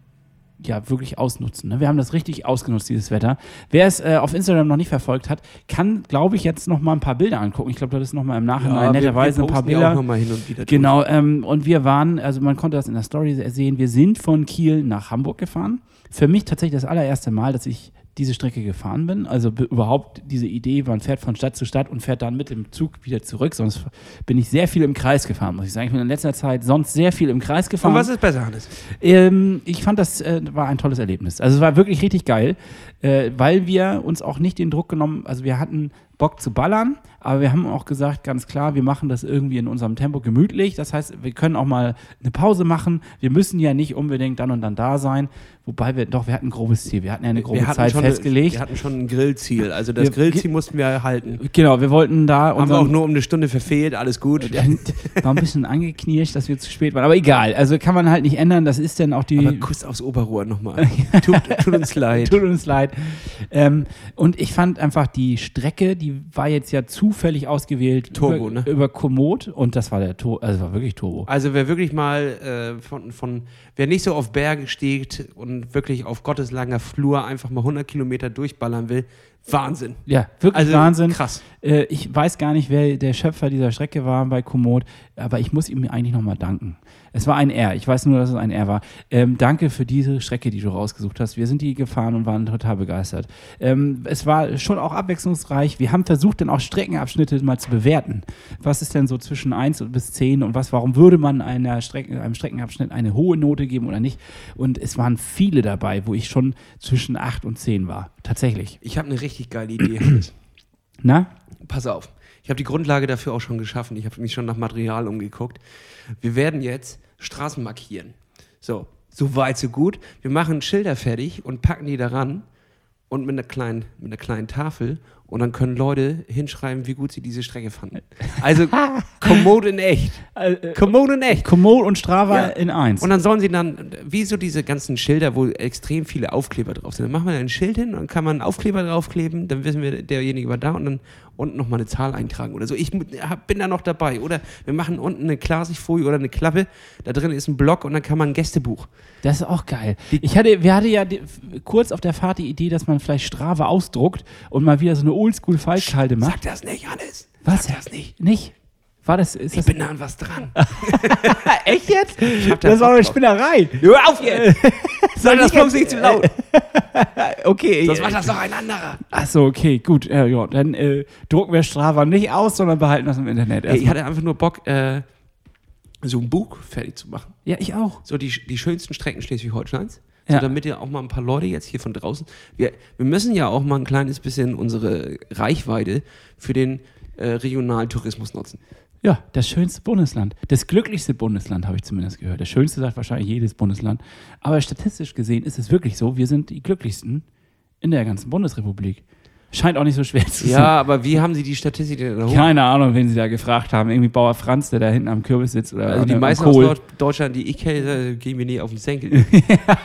ja wirklich ausnutzen. Ne? Wir haben das richtig ausgenutzt, dieses Wetter. Wer es äh, auf Instagram noch nicht verfolgt hat, kann, glaube ich, jetzt noch mal ein paar Bilder angucken. Ich glaube, das ist noch mal im Nachhinein netterweise ein paar ja Bilder. auch nochmal hin und wieder. Genau, ähm, und wir waren, also man konnte das in der Story sehen, wir sind von Kiel nach Hamburg gefahren. Für mich tatsächlich das allererste Mal, dass ich diese Strecke gefahren bin. Also be- überhaupt diese Idee, man fährt von Stadt zu Stadt und fährt dann mit dem Zug wieder zurück. Sonst bin ich sehr viel im Kreis gefahren, muss ich sagen. Ich bin in letzter Zeit sonst sehr viel im Kreis gefahren. Und was ist besser, Hannes? Ähm, ich fand, das äh, war ein tolles Erlebnis. Also es war wirklich richtig geil, äh, weil wir uns auch nicht den Druck genommen, also wir hatten Bock zu ballern, aber wir haben auch gesagt, ganz klar, wir machen das irgendwie in unserem Tempo gemütlich. Das heißt, wir können auch mal eine Pause machen. Wir müssen ja nicht unbedingt dann und dann da sein. Wobei wir, doch, wir hatten ein grobes Ziel. Wir hatten ja eine grobe Zeit festgelegt. wir hatten schon ein Grillziel. Also das Wir- Grillziel mussten wir halten. genau, wir wollten da Haben wir auch nur um eine Stunde verfehlt. Alles gut. *laughs* war ein bisschen angeknirscht, dass wir zu spät waren. Aber egal, also kann man halt nicht ändern. Das ist dann auch die. Aber Kuss aufs Oberrohr nochmal. *laughs* tut, tut uns leid. *laughs* Tut uns leid. Ähm, und ich fand einfach die Strecke, die war jetzt ja zufällig ausgewählt Turbo, über, ne? über Komoot und das war der Turbo, also war wirklich Turbo. Also wer wirklich mal äh, von, von, wer nicht so auf Berge steigt und wirklich auf gotteslanger Flur einfach mal 100 Kilometer durchballern will, Wahnsinn. Ja, wirklich Also Wahnsinn. krass. Äh, ich weiß gar nicht, wer der Schöpfer dieser Strecke war bei Komoot, aber ich muss ihm eigentlich nochmal danken. Es war ein R, ich weiß nur, dass es ein R war. Ähm, danke für diese Strecke, die du rausgesucht hast. Wir sind die gefahren und waren total begeistert. Ähm, es war schon auch abwechslungsreich. Wir haben versucht, dann auch Streckenabschnitte mal zu bewerten. Was ist denn so zwischen 1 bis 10 und was, warum würde man einer Strecke, einem Streckenabschnitt eine hohe Note geben oder nicht? Und es waren viele dabei, wo ich schon zwischen 8 und 10 war. Tatsächlich. Ich habe eine richtig geile Idee. *clears throat* Na? Pass auf. Ich habe die Grundlage dafür auch schon geschaffen. Ich habe mich schon nach Material umgeguckt. Wir werden jetzt Straßen markieren. So, so weit, so gut. Wir machen Schilder fertig und packen die daran und mit einer kleinen, mit einer kleinen Tafel und dann können Leute hinschreiben, wie gut sie diese Strecke fanden. Also *laughs* Komoot in echt. Komoot in echt. Komoot und Strava Ja. in 1. Und dann sollen sie dann, wie so diese ganzen Schilder, wo extrem viele Aufkleber drauf sind. Dann machen wir ein Schild hin und kann man einen Aufkleber draufkleben, dann wissen wir, derjenige war da und dann unten nochmal eine Zahl eintragen oder so. Ich bin da noch dabei. Oder wir machen unten eine Klarsichtfolie oder eine Klappe, da drin ist ein Block und dann kann man ein Gästebuch. Das ist auch geil. Ich hatte, wir hatten ja die, kurz auf der Fahrt die Idee, dass man vielleicht Strava ausdruckt und mal wieder so eine Oldschool-Falschhalte macht. Sag das nicht, Hannes. Was? Sag das nicht. Nicht? War das, ist Ich das bin da an was dran. *laughs* echt jetzt? Das war eine. Spinnerei. Hör auf jetzt! *laughs* Soll das bloß nicht zu laut. *laughs* Okay. Sonst macht das doch ein anderer. Achso, okay, gut. Ja, ja, dann äh, drucken wir Strava nicht aus, sondern behalten das im Internet. Ey, ich hatte einfach nur Bock, äh, so ein Buch fertig zu machen. ja, ich auch. so die, die schönsten Strecken Schleswig-Holsteins. So, Ja. damit ihr auch mal ein paar Leute jetzt hier von draußen. Wir, wir müssen ja auch mal ein kleines bisschen unsere Reichweite für den äh, regionalen Tourismus nutzen. Ja, das schönste Bundesland. Das glücklichste Bundesland, habe ich zumindest gehört. Das schönste sagt wahrscheinlich jedes Bundesland. Aber statistisch gesehen ist es wirklich so, wir sind die glücklichsten In der ganzen Bundesrepublik. Scheint auch nicht so schwer zu sein. Ja, aber wie haben sie die Statistik denn erhoben? Keine Ahnung, wen sie da gefragt haben. Irgendwie Bauer Franz, der da hinten am Kürbis sitzt. Oder Also die meisten Kohl. aus Deutschland, die ich kenne, äh, gehen mir nie auf den Senkel.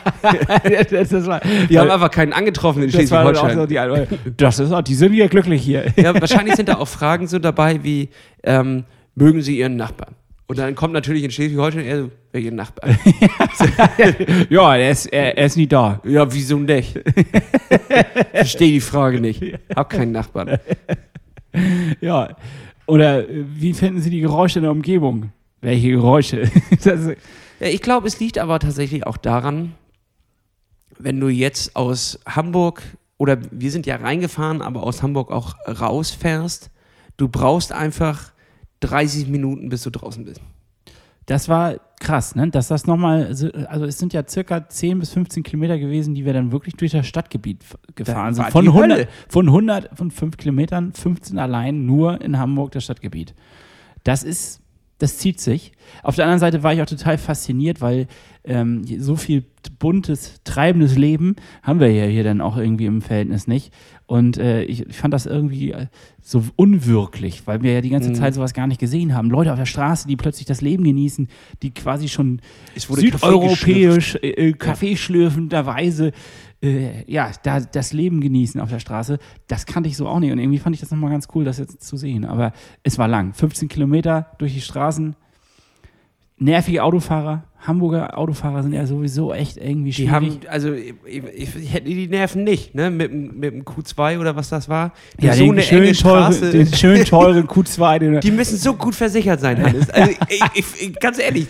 *laughs* das, das war, Die haben einfach keinen angetroffen in Schleswig-Holstein. so die Antwort. *laughs* Das ist auch, die sind hier glücklich hier. Ja, wahrscheinlich sind da auch Fragen so dabei wie, ähm, mögen Sie Ihren Nachbarn? Und dann kommt natürlich in Schleswig-Holstein eher so, welchen Nachbarn? *laughs* ja, er ist, er, er ist nie da. ja, wieso nicht? Verstehe die Frage nicht. Hab keinen Nachbarn. Ja. Oder wie finden Sie die Geräusche in der Umgebung? Welche Geräusche? *laughs* Ja, ich glaube, es liegt aber tatsächlich auch daran, wenn du jetzt aus Hamburg oder wir sind ja reingefahren, aber aus Hamburg auch rausfährst, du brauchst einfach 30 Minuten, bis du draußen bist. das war krass, ne? Dass das nochmal, so- also es sind ja circa 10 bis 15 Kilometer gewesen, die wir dann wirklich durch das Stadtgebiet gefahren war sind. Von die 100, Hölle. von 100, von 5 Kilometern, 15 allein nur in Hamburg, das Stadtgebiet. Das ist, das zieht sich. Auf der anderen Seite war ich auch total fasziniert, weil ähm, so viel buntes, treibendes Leben haben wir ja hier dann auch irgendwie im Verhältnis nicht. Und äh, ich, ich fand das irgendwie äh, so unwirklich, weil wir ja die ganze Mhm. Zeit sowas gar nicht gesehen haben. Leute auf der Straße, die plötzlich das Leben genießen, die quasi schon Es wurde südeuropäisch, äh, äh, kaffeeschlürfenderweise äh, ja, da das Leben genießen auf der Straße. Das kannte ich so auch nicht. Und irgendwie fand ich das nochmal ganz cool, das jetzt zu sehen. Aber es war lang. 15 Kilometer durch die Straßen. Nervige Autofahrer. Hamburger Autofahrer sind ja sowieso echt irgendwie Die schwierig. haben, also ich, ich, ich hätte die Nerven nicht, ne? Mit, dem- mit dem Q2 oder was das war. ja, so den, eine schön enge Straße. den schön *laughs* teuren Q2. Den, Die müssen so gut versichert sein, Hannes. Also *laughs* ich, ganz ehrlich.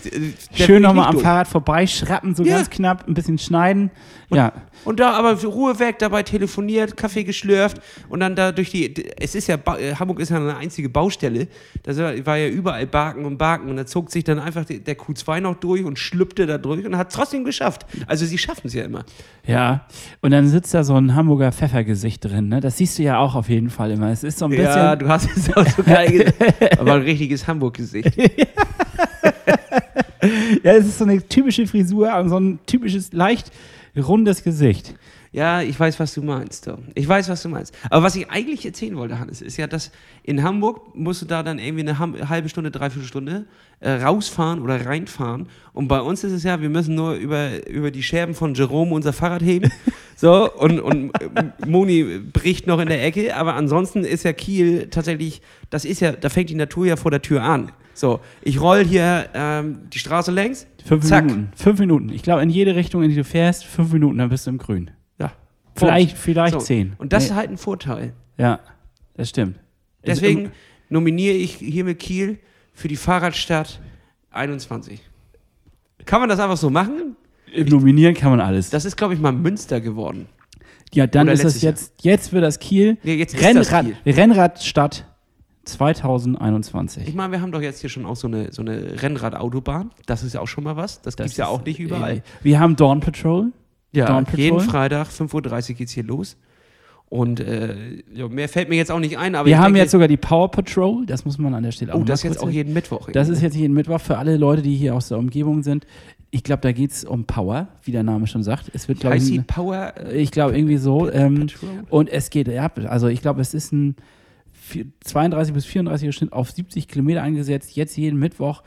schön nochmal am durch. Fahrrad vorbeischrappen, so Ja. ganz knapp, ein bisschen schneiden. Ja, Und da aber Ruhe weg, dabei telefoniert, Kaffee geschlürft und dann da durch die. Es ist ja, äh, Hamburg ist ja eine einzige Baustelle. Da war ja überall Baken und Baken und da zog sich dann einfach der Q2 noch durch und schlüpfte da durch und hat es trotzdem geschafft. Also sie schaffen es ja immer. Ja, und dann sitzt da so ein Hamburger Pfeffergesicht drin, ne? Das siehst du ja auch auf jeden Fall immer. Es ist so ein bisschen. Ja, du hast es auch so geil *laughs* gesagt. Aber ein richtiges Hamburg-Gesicht. *laughs* Ja, es ist so eine typische Frisur und so ein typisches, leicht rundes Gesicht. Ja, ich weiß, was du meinst. Tom. Ich weiß, was du meinst. Aber was ich eigentlich erzählen wollte, Hannes, ist ja, dass in Hamburg musst du da dann irgendwie eine halbe Stunde, dreiviertel Stunde äh, rausfahren oder reinfahren. Und bei uns ist es ja, wir müssen nur über, über die Scherben von Jerome unser Fahrrad heben. *laughs* so, und, und äh, Moni bricht noch in der Ecke. Aber ansonsten ist ja Kiel tatsächlich, das ist ja, da fängt die Natur ja vor der Tür an. So, ich roll hier ähm, die Straße längs. Fünf Zack. Minuten. Fünf Minuten. Ich glaube, in jede Richtung, in die du fährst, fünf Minuten, dann bist du im Grün. Ja. Vielleicht, vielleicht So. zehn. Und das Nee. ist halt ein Vorteil. Ja, das stimmt. Es- Deswegen nominiere ich hier mit Kiel für die Fahrradstadt 21. Kann man das einfach so machen? Im Nominieren kann man alles. Das ist, glaube ich, mal Münster geworden. ja, dann oder ist es letztes Jahr. jetzt, jetzt wird das Kiel. Nee, jetzt Rennrad, das Kiel. Rennradstadt 2021. Ich meine, wir haben doch jetzt hier schon auch so eine, so eine Rennradautobahn. Das ist ja auch schon mal was. Das, gibt es ja ist- auch nicht überall. äh, Wir haben Dawn Patrol. Ja, Dawn Patrol. jeden Freitag, 5.30 Uhr geht es hier los. Und äh, mehr fällt mir jetzt auch nicht ein. Aber Wir haben denke, jetzt sogar die Power Patrol. Das muss man an der Stelle auch Oh, das mal jetzt auch jeden Mittwoch. Das ist jetzt jeden Mittwoch für alle Leute, die hier aus der Umgebung sind. Ich glaube, da geht es um Power, wie der Name schon sagt. Es wird, glaube ich, Power äh, ich glaube irgendwie so. Ähm, und es geht, ja, also ich glaube, es ist ein 32 bis 34 Schnitt auf 70 Kilometer eingesetzt, jetzt jeden Mittwoch.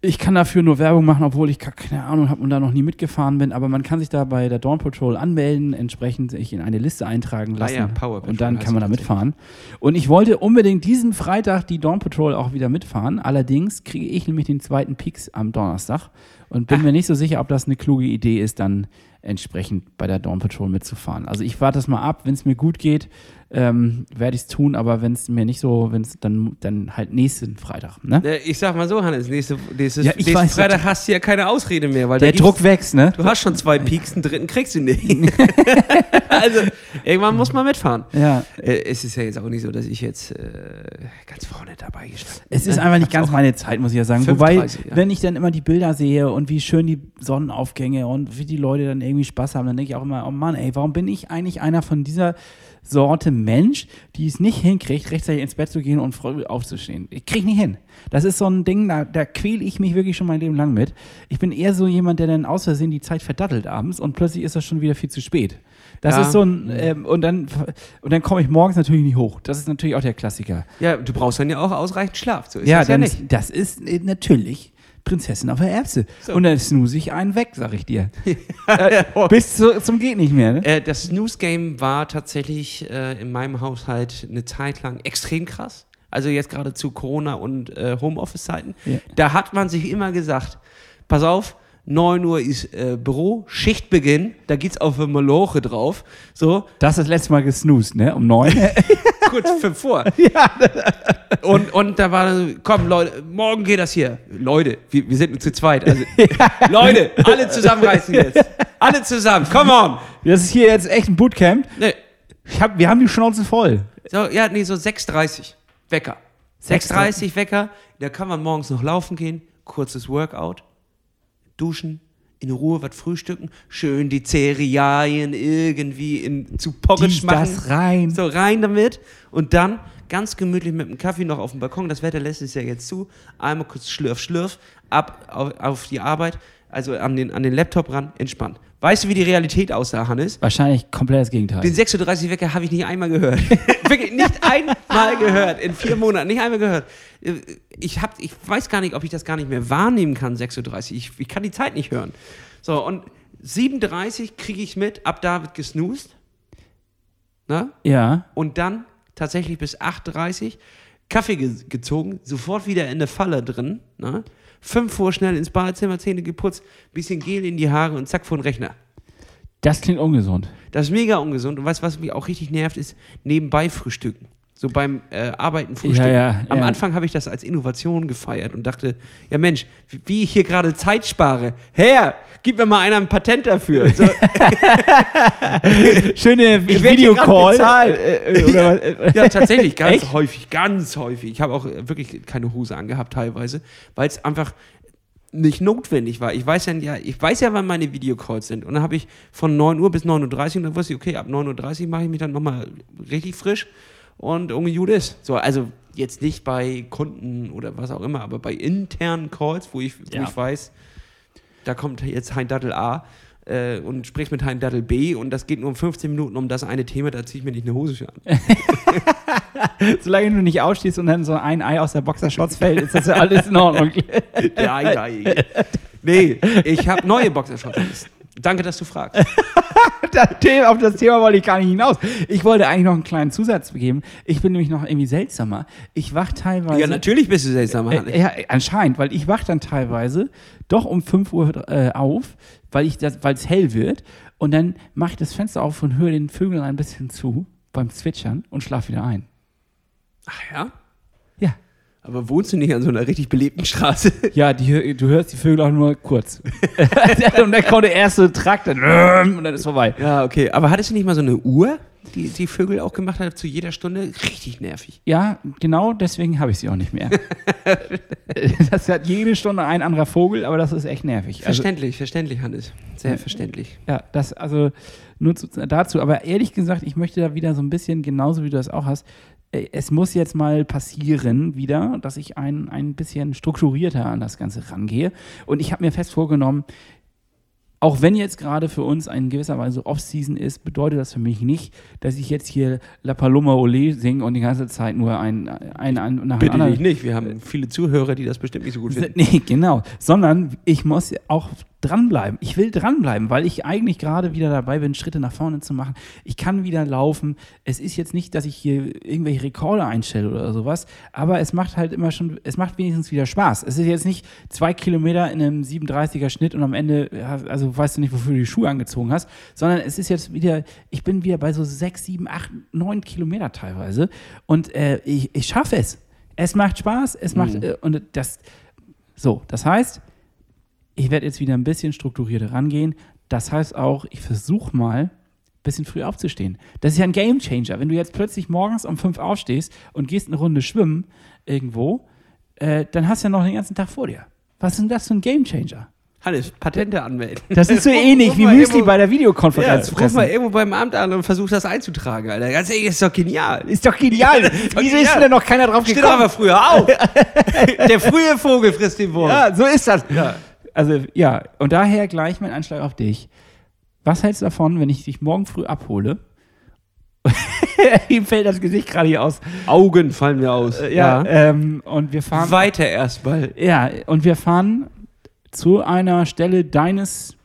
Ich kann dafür nur Werbung machen, obwohl ich keine Ahnung habe und da noch nie mitgefahren bin, aber man kann sich da bei der Dawn Patrol anmelden, entsprechend sich in eine Liste eintragen Ah lassen ja, Power Patrol und dann kann man da mitfahren. Und ich wollte unbedingt diesen Freitag die Dawn Patrol auch wieder mitfahren, allerdings kriege ich nämlich den zweiten Peaks am Donnerstag und bin mir nicht so sicher, ob das eine kluge Idee ist, dann entsprechend bei der Dawn Patrol mitzufahren. Also ich warte das mal ab, wenn es mir gut geht, ähm, werde ich es tun, aber wenn es mir nicht so, wenn es dann, dann halt nächsten Freitag. Ne? Äh, Ich sag mal so, Hannes, nächste, nächstes, Ja, nächsten weiß, Freitag hast du ja keine Ausrede mehr, weil Der Druck wächst, ne? Du hast schon zwei Peaks, einen dritten kriegst du nicht. *laughs* also, irgendwann muss man mitfahren. Ja. Äh, es ist ja jetzt auch nicht so, dass ich jetzt äh, ganz vorne dabei gestanden Es ist einfach nicht ganz meine Zeit, muss ich ja sagen. 5,30, Wobei, ja. wenn ich dann immer die Bilder sehe und wie schön die Sonnenaufgänge und wie die Leute dann irgendwie irgendwie Spaß haben, dann denke ich auch immer, oh Mann, ey, warum bin ich eigentlich einer von dieser Sorte Mensch, die es nicht hinkriegt, rechtzeitig ins Bett zu gehen und früh aufzustehen? Ich kriege nicht hin. Das ist so ein Ding, da, da quäle ich mich wirklich schon mein Leben lang mit. Ich bin eher so jemand, der dann aus Versehen die Zeit verdattelt abends und plötzlich ist das schon wieder viel zu spät. Das Ja. ist so ein, ähm, und dann, und dann komme ich morgens natürlich nicht hoch. Das ist natürlich auch der Klassiker. Ja, du brauchst dann ja auch ausreichend Schlaf. So ist Ja, das ja nicht. das ist äh, natürlich Prinzessin auf der Erbse. So. Und dann snooze ich einen weg, sag ich dir. *laughs* äh, bis zu, zum geht nicht mehr, ne? Äh, das Snooze-Game war tatsächlich äh, in meinem Haushalt eine Zeit lang extrem krass. Also jetzt gerade zu Corona- und äh, Homeoffice-Zeiten. Ja. Da hat man sich immer gesagt, pass auf, 9 Uhr ist äh, Büro, Schichtbeginn, da geht's auf eine Maloche drauf. So, Das ist das letzte Mal gesnoost, ne? Um neun. *laughs* kurz *laughs* vor. Und, und da war komm Leute, morgen geht das hier. Leute, wir, wir sind nur zu zweit. Also, *laughs* Leute, alle zusammenreißen jetzt. Alle zusammen, come on. das ist hier jetzt echt ein Bootcamp. Nee, Ich hab, wir haben die Schnauze voll. So, ja, nee, so 6.30 Wecker. 6.30 Wecker, da kann man morgens noch laufen gehen, kurzes Workout, duschen, in Ruhe was frühstücken, schön die Cerealien irgendwie in, zu Dies, machen. das rein. So rein damit und dann ganz gemütlich mit dem Kaffee noch auf dem Balkon, das Wetter lässt es ja jetzt zu, einmal kurz schlürf, schlürf, ab auf, auf die Arbeit, also an den, an den Laptop ran, entspannt. Weißt du, wie die Realität aussah, Hannes? Wahrscheinlich komplett das Gegenteil. Den 6.30 Uhr Wecker habe ich nicht einmal gehört. *laughs* Wirklich nicht einmal gehört. In vier Monaten nicht einmal gehört. Ich, hab, ich weiß gar nicht, ob ich das gar nicht mehr wahrnehmen kann, 6.30 Uhr. Ich, ich kann die Zeit nicht hören. So, und 7.30 Uhr kriege ich mit, ab da wird gesnoost. Na? ja. Und dann tatsächlich bis 8.30 Uhr Kaffee ge gezogen, sofort wieder in der Falle drin. Na? Fünf vor schnell ins Badezimmer, Zähne geputzt, bisschen Gel in die Haare und zack vor den Rechner. Das klingt ungesund. Das ist mega ungesund. Und weißt du, was mich auch richtig nervt, ist nebenbei frühstücken. So beim äh, Arbeiten frühstücken. Ja, ja, Am ja. Anfang habe ich das als Innovation gefeiert und dachte, ja Mensch, wie- ich hier gerade Zeit spare. Herr, gib mir mal einer ein Patent dafür. So, *laughs* Schöne Videocall. Äh? Äh, ja, tatsächlich, ganz Echt? häufig, ganz häufig. Ich habe auch äh, wirklich keine Hose angehabt teilweise, weil es einfach nicht notwendig war. Ich weiß ja, ich weiß ja, wann meine Videocalls sind. Und dann habe ich von 9 Uhr bis 9.30 Uhr und dann wusste ich, okay, ab 9.30 Uhr mache ich mich dann nochmal richtig frisch und irgendwie gut ist. So, also jetzt nicht bei Kunden oder was auch immer, aber bei internen Calls, wo ich, wo Ja. ich weiß, da kommt jetzt Hein Dattel A äh, und spricht mit Hein Dattel B und das geht nur um 15 Minuten um das eine Thema, da ziehe ich mir nicht eine Hose an. *laughs* Solange du nicht ausstehst und dann so ein Ei aus der Boxershorts fällt, ist das ja alles in Ordnung. *laughs* Nein, nein. Nee, ich habe neue Boxershorts. Danke, dass du fragst. *laughs* das Thema, auf das Thema wollte ich gar nicht hinaus. Ich wollte eigentlich noch einen kleinen Zusatz geben. Ich bin nämlich noch irgendwie seltsamer. Ich wach teilweise. Ja, natürlich bist du seltsam, Hannes. Äh, ja, anscheinend, weil ich wach dann teilweise doch um 5 Uhr äh, auf, weil es hell wird. Und dann mache ich das Fenster auf und höre den Vögeln ein bisschen zu beim Zwitschern und schlafe wieder ein. Ach ja? Ja. Aber wohnst du nicht an so einer richtig belebten Straße? *laughs* Ja, die, du hörst die Vögel auch nur kurz. *laughs* und dann kommt der erste Trakt und dann ist vorbei. Ja, okay. Aber hattest du nicht mal so eine Uhr, die die Vögel auch gemacht hat zu jeder Stunde? Richtig nervig. Ja, genau deswegen habe ich sie auch nicht mehr. *laughs* das hat jede Stunde ein anderer Vogel, aber das ist echt nervig. Also, Verständlich, verständlich, Hannes. Sehr verständlich. ja, das also nur zu, dazu. Aber ehrlich gesagt, ich möchte da wieder so ein bisschen, genauso wie du das auch hast, es muss jetzt mal passieren wieder, dass ich ein, ein bisschen strukturierter an das Ganze rangehe. Und ich habe mir fest vorgenommen, auch wenn jetzt gerade für uns in gewisser Weise Off-Season ist, bedeutet das für mich nicht, dass ich jetzt hier La Paloma Ole singe und die ganze Zeit nur ein, ein, ein nach Bitte anderen. nicht. Wir haben viele Zuhörer, die das bestimmt nicht so gut finden. Nee, genau. Sondern ich muss auch dranbleiben. Ich will dranbleiben, weil ich eigentlich gerade wieder dabei bin, Schritte nach vorne zu machen. Ich kann wieder laufen. Es ist jetzt nicht, dass ich hier irgendwelche Rekorde einstelle oder sowas, aber es macht halt immer schon, es macht wenigstens wieder Spaß. Es ist jetzt nicht zwei Kilometer in einem 37er Schnitt und am Ende, also weißt du nicht, wofür du die Schuhe angezogen hast, sondern es ist jetzt wieder, ich bin wieder bei so sechs, sieben, acht, neun Kilometer teilweise und äh, ich, ich schaffe es. Es macht Spaß, es macht, äh, und das, so, das heißt, ich werde jetzt wieder ein bisschen strukturierter rangehen. Das heißt auch, ich versuche mal, ein bisschen früh aufzustehen. Das ist ja ein Game Changer. Wenn du jetzt plötzlich morgens um fünf aufstehst und gehst eine Runde schwimmen irgendwo, äh, dann hast du ja noch den ganzen Tag vor dir. Was ist denn das für ein Game Changer? Hannes, Patente anmelden. Das ist so *laughs* Ruf- ähnlich ruf wie Müsli irgendwo- bei der Ja, Videokonferenz ruf mal fressen. irgendwo beim Amt an und versuch das einzutragen, Alter. Ganz ehrlich, ist doch genial. Ist doch genial. *laughs* doch Wieso genial. ist denn noch keiner drauf Steht gekommen? aber früher auf. *laughs* Der frühe Vogel frisst den Wurm. Ja, so ist das. Ja. Also, ja, und daher gleich mein Anschlag auf dich. Was hältst du davon, wenn ich dich morgen früh abhole? *laughs* Ihm fällt das Gesicht gerade hier aus. Augen fallen mir aus. Ja, Ähm, und wir fahren. Weiter erstmal. Ja, und wir fahren zu einer Stelle deines,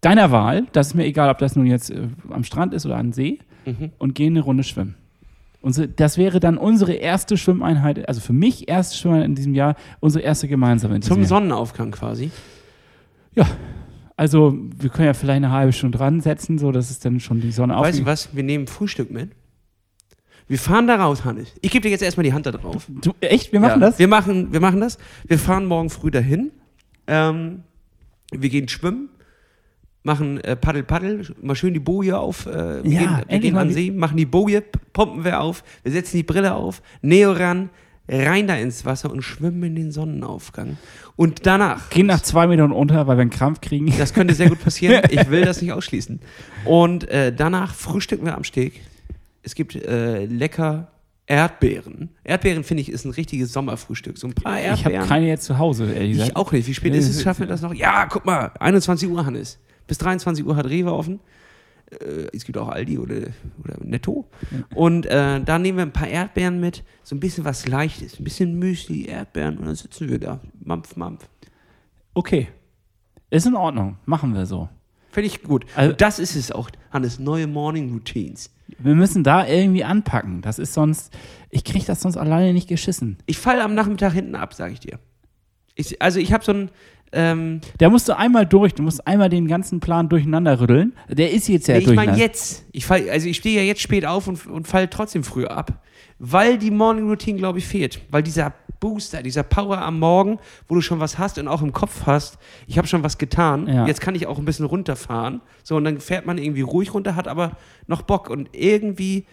deiner Wahl. Das ist mir egal, ob das nun jetzt äh, am Strand ist oder am See. Mhm. Und gehen eine Runde schwimmen. Unsere, das wäre dann unsere erste Schwimmeinheit, also für mich erste Schwimmeinheit in diesem Jahr, unsere erste gemeinsame in Zum Jahr. Sonnenaufgang quasi. Ja. Also, wir können ja vielleicht eine halbe Stunde dran setzen, so dass es dann schon die Sonne Weißt du aufgeht. was? Wir nehmen Frühstück mit. Wir fahren da raus, Hannes. Ich gebe dir jetzt erstmal die Hand da drauf. Du, echt? Wir machen ja, das? Wir machen, wir machen das. Wir fahren morgen früh dahin. Ähm, wir gehen schwimmen, machen äh, Paddel, Paddel, mal schön die Boje auf. Äh, wir Ja, gehen, wir gehen an See, machen die Boje, pumpen wir auf, wir setzen die Brille auf, Neo ran, rein da ins Wasser und schwimmen in den Sonnenaufgang. Und danach. Gehen nach zwei Metern unter, weil wir einen Krampf kriegen. Das könnte sehr gut passieren. *laughs* Ich will das nicht ausschließen. Und äh, danach frühstücken wir am Steg. Es gibt äh, lecker Erdbeeren. Erdbeeren, finde ich, ist ein richtiges Sommerfrühstück. So ein paar Ich habe Erdbeeren. keine jetzt zu Hause, ehrlich gesagt. Ich auch nicht. Wie spät ist es? Schaffen wir das noch? Ja, guck mal. 21 Uhr, Hannes. Bis 23 Uhr hat Rewe offen. Äh, es gibt auch Aldi oder, oder Netto. Und äh, da nehmen wir ein paar Erdbeeren mit. So ein bisschen was Leichtes. Ein bisschen Müsli, Erdbeeren. Und dann sitzen wir da. Mampf, mampf. Okay. Ist in Ordnung. Machen wir so. Finde ich gut. Also- Und das ist es auch, Hannes. Neue Morning Routines. Wir müssen da irgendwie anpacken. Das ist sonst, ich kriege das sonst alleine nicht geschissen. Ich falle am Nachmittag hinten ab, sage ich dir. Ich, also ich habe so ein, ähm, Da musst du einmal durch, du musst einmal den ganzen Plan durcheinander rütteln. Der ist jetzt ja nee, ich meine durcheinander. jetzt. Ich fall, also ich stehe ja jetzt spät auf und, und falle trotzdem früher ab, weil die Morning Routine, glaube ich, fehlt. Weil dieser Booster, dieser Power am Morgen, wo du schon was hast und auch im Kopf hast, ich habe schon was getan, Ja. jetzt kann ich auch ein bisschen runterfahren. So, und dann fährt man irgendwie ruhig runter, hat aber noch Bock und irgendwie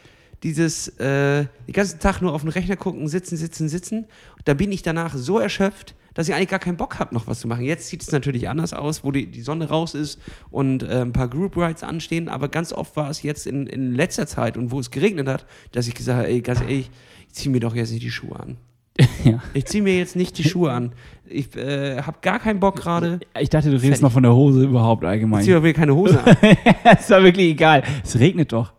dieses äh, den ganzen Tag nur auf den Rechner gucken, sitzen, sitzen, sitzen. Da bin ich danach so erschöpft, dass ich eigentlich gar keinen Bock habe, noch was zu machen. Jetzt sieht es natürlich anders aus, wo die, die Sonne raus ist und äh, ein paar Group Rides anstehen, aber ganz oft war es jetzt in, in letzter Zeit und wo es geregnet hat, dass ich gesagt habe, ey, ganz ehrlich, ich ziehe mir doch jetzt nicht die Schuhe an. *laughs* Ja. Ich ziehe mir jetzt nicht die Schuhe an. Ich äh, habe gar keinen Bock gerade. Ich dachte, du redest Fertig. noch von der Hose überhaupt Ich allgemein. ziehe doch wieder keine Hose an. *laughs* ist doch wirklich egal. Es regnet doch.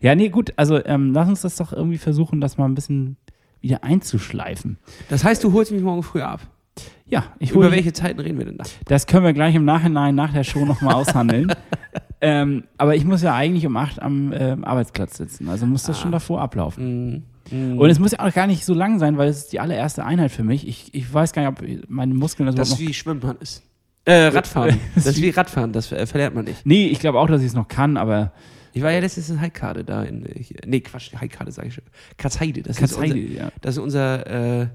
Ja, nee, gut. Also ähm, lass uns das doch irgendwie versuchen, das mal ein bisschen wieder einzuschleifen. Das heißt, du holst mich morgen früh ab. Ja, ich Über welche Zeiten reden wir denn da? Das können wir gleich im Nachhinein nach der Show nochmal aushandeln. *laughs* ähm, aber ich muss ja eigentlich um 8 am ähm, Arbeitsplatz sitzen. Also muss das Ah. schon davor ablaufen. Mhm. Und es muss ja auch gar nicht so lang sein, weil es ist die allererste Einheit für mich. Ich, ich weiß gar nicht, ob meine Muskeln das, Das noch. wie Schwimmen ist. Äh, Radfahren. *laughs* Das ist wie *laughs* Radfahren, das äh, verlernt man nicht. Nee, ich glaube auch, dass ich es noch kann, aber Ich war ja letztens in Heikade da in, hier, nee, Quatsch, Heikade sage ich schon. Katzheide. Das Katzheide, ist unser, ja. das ist unser, äh,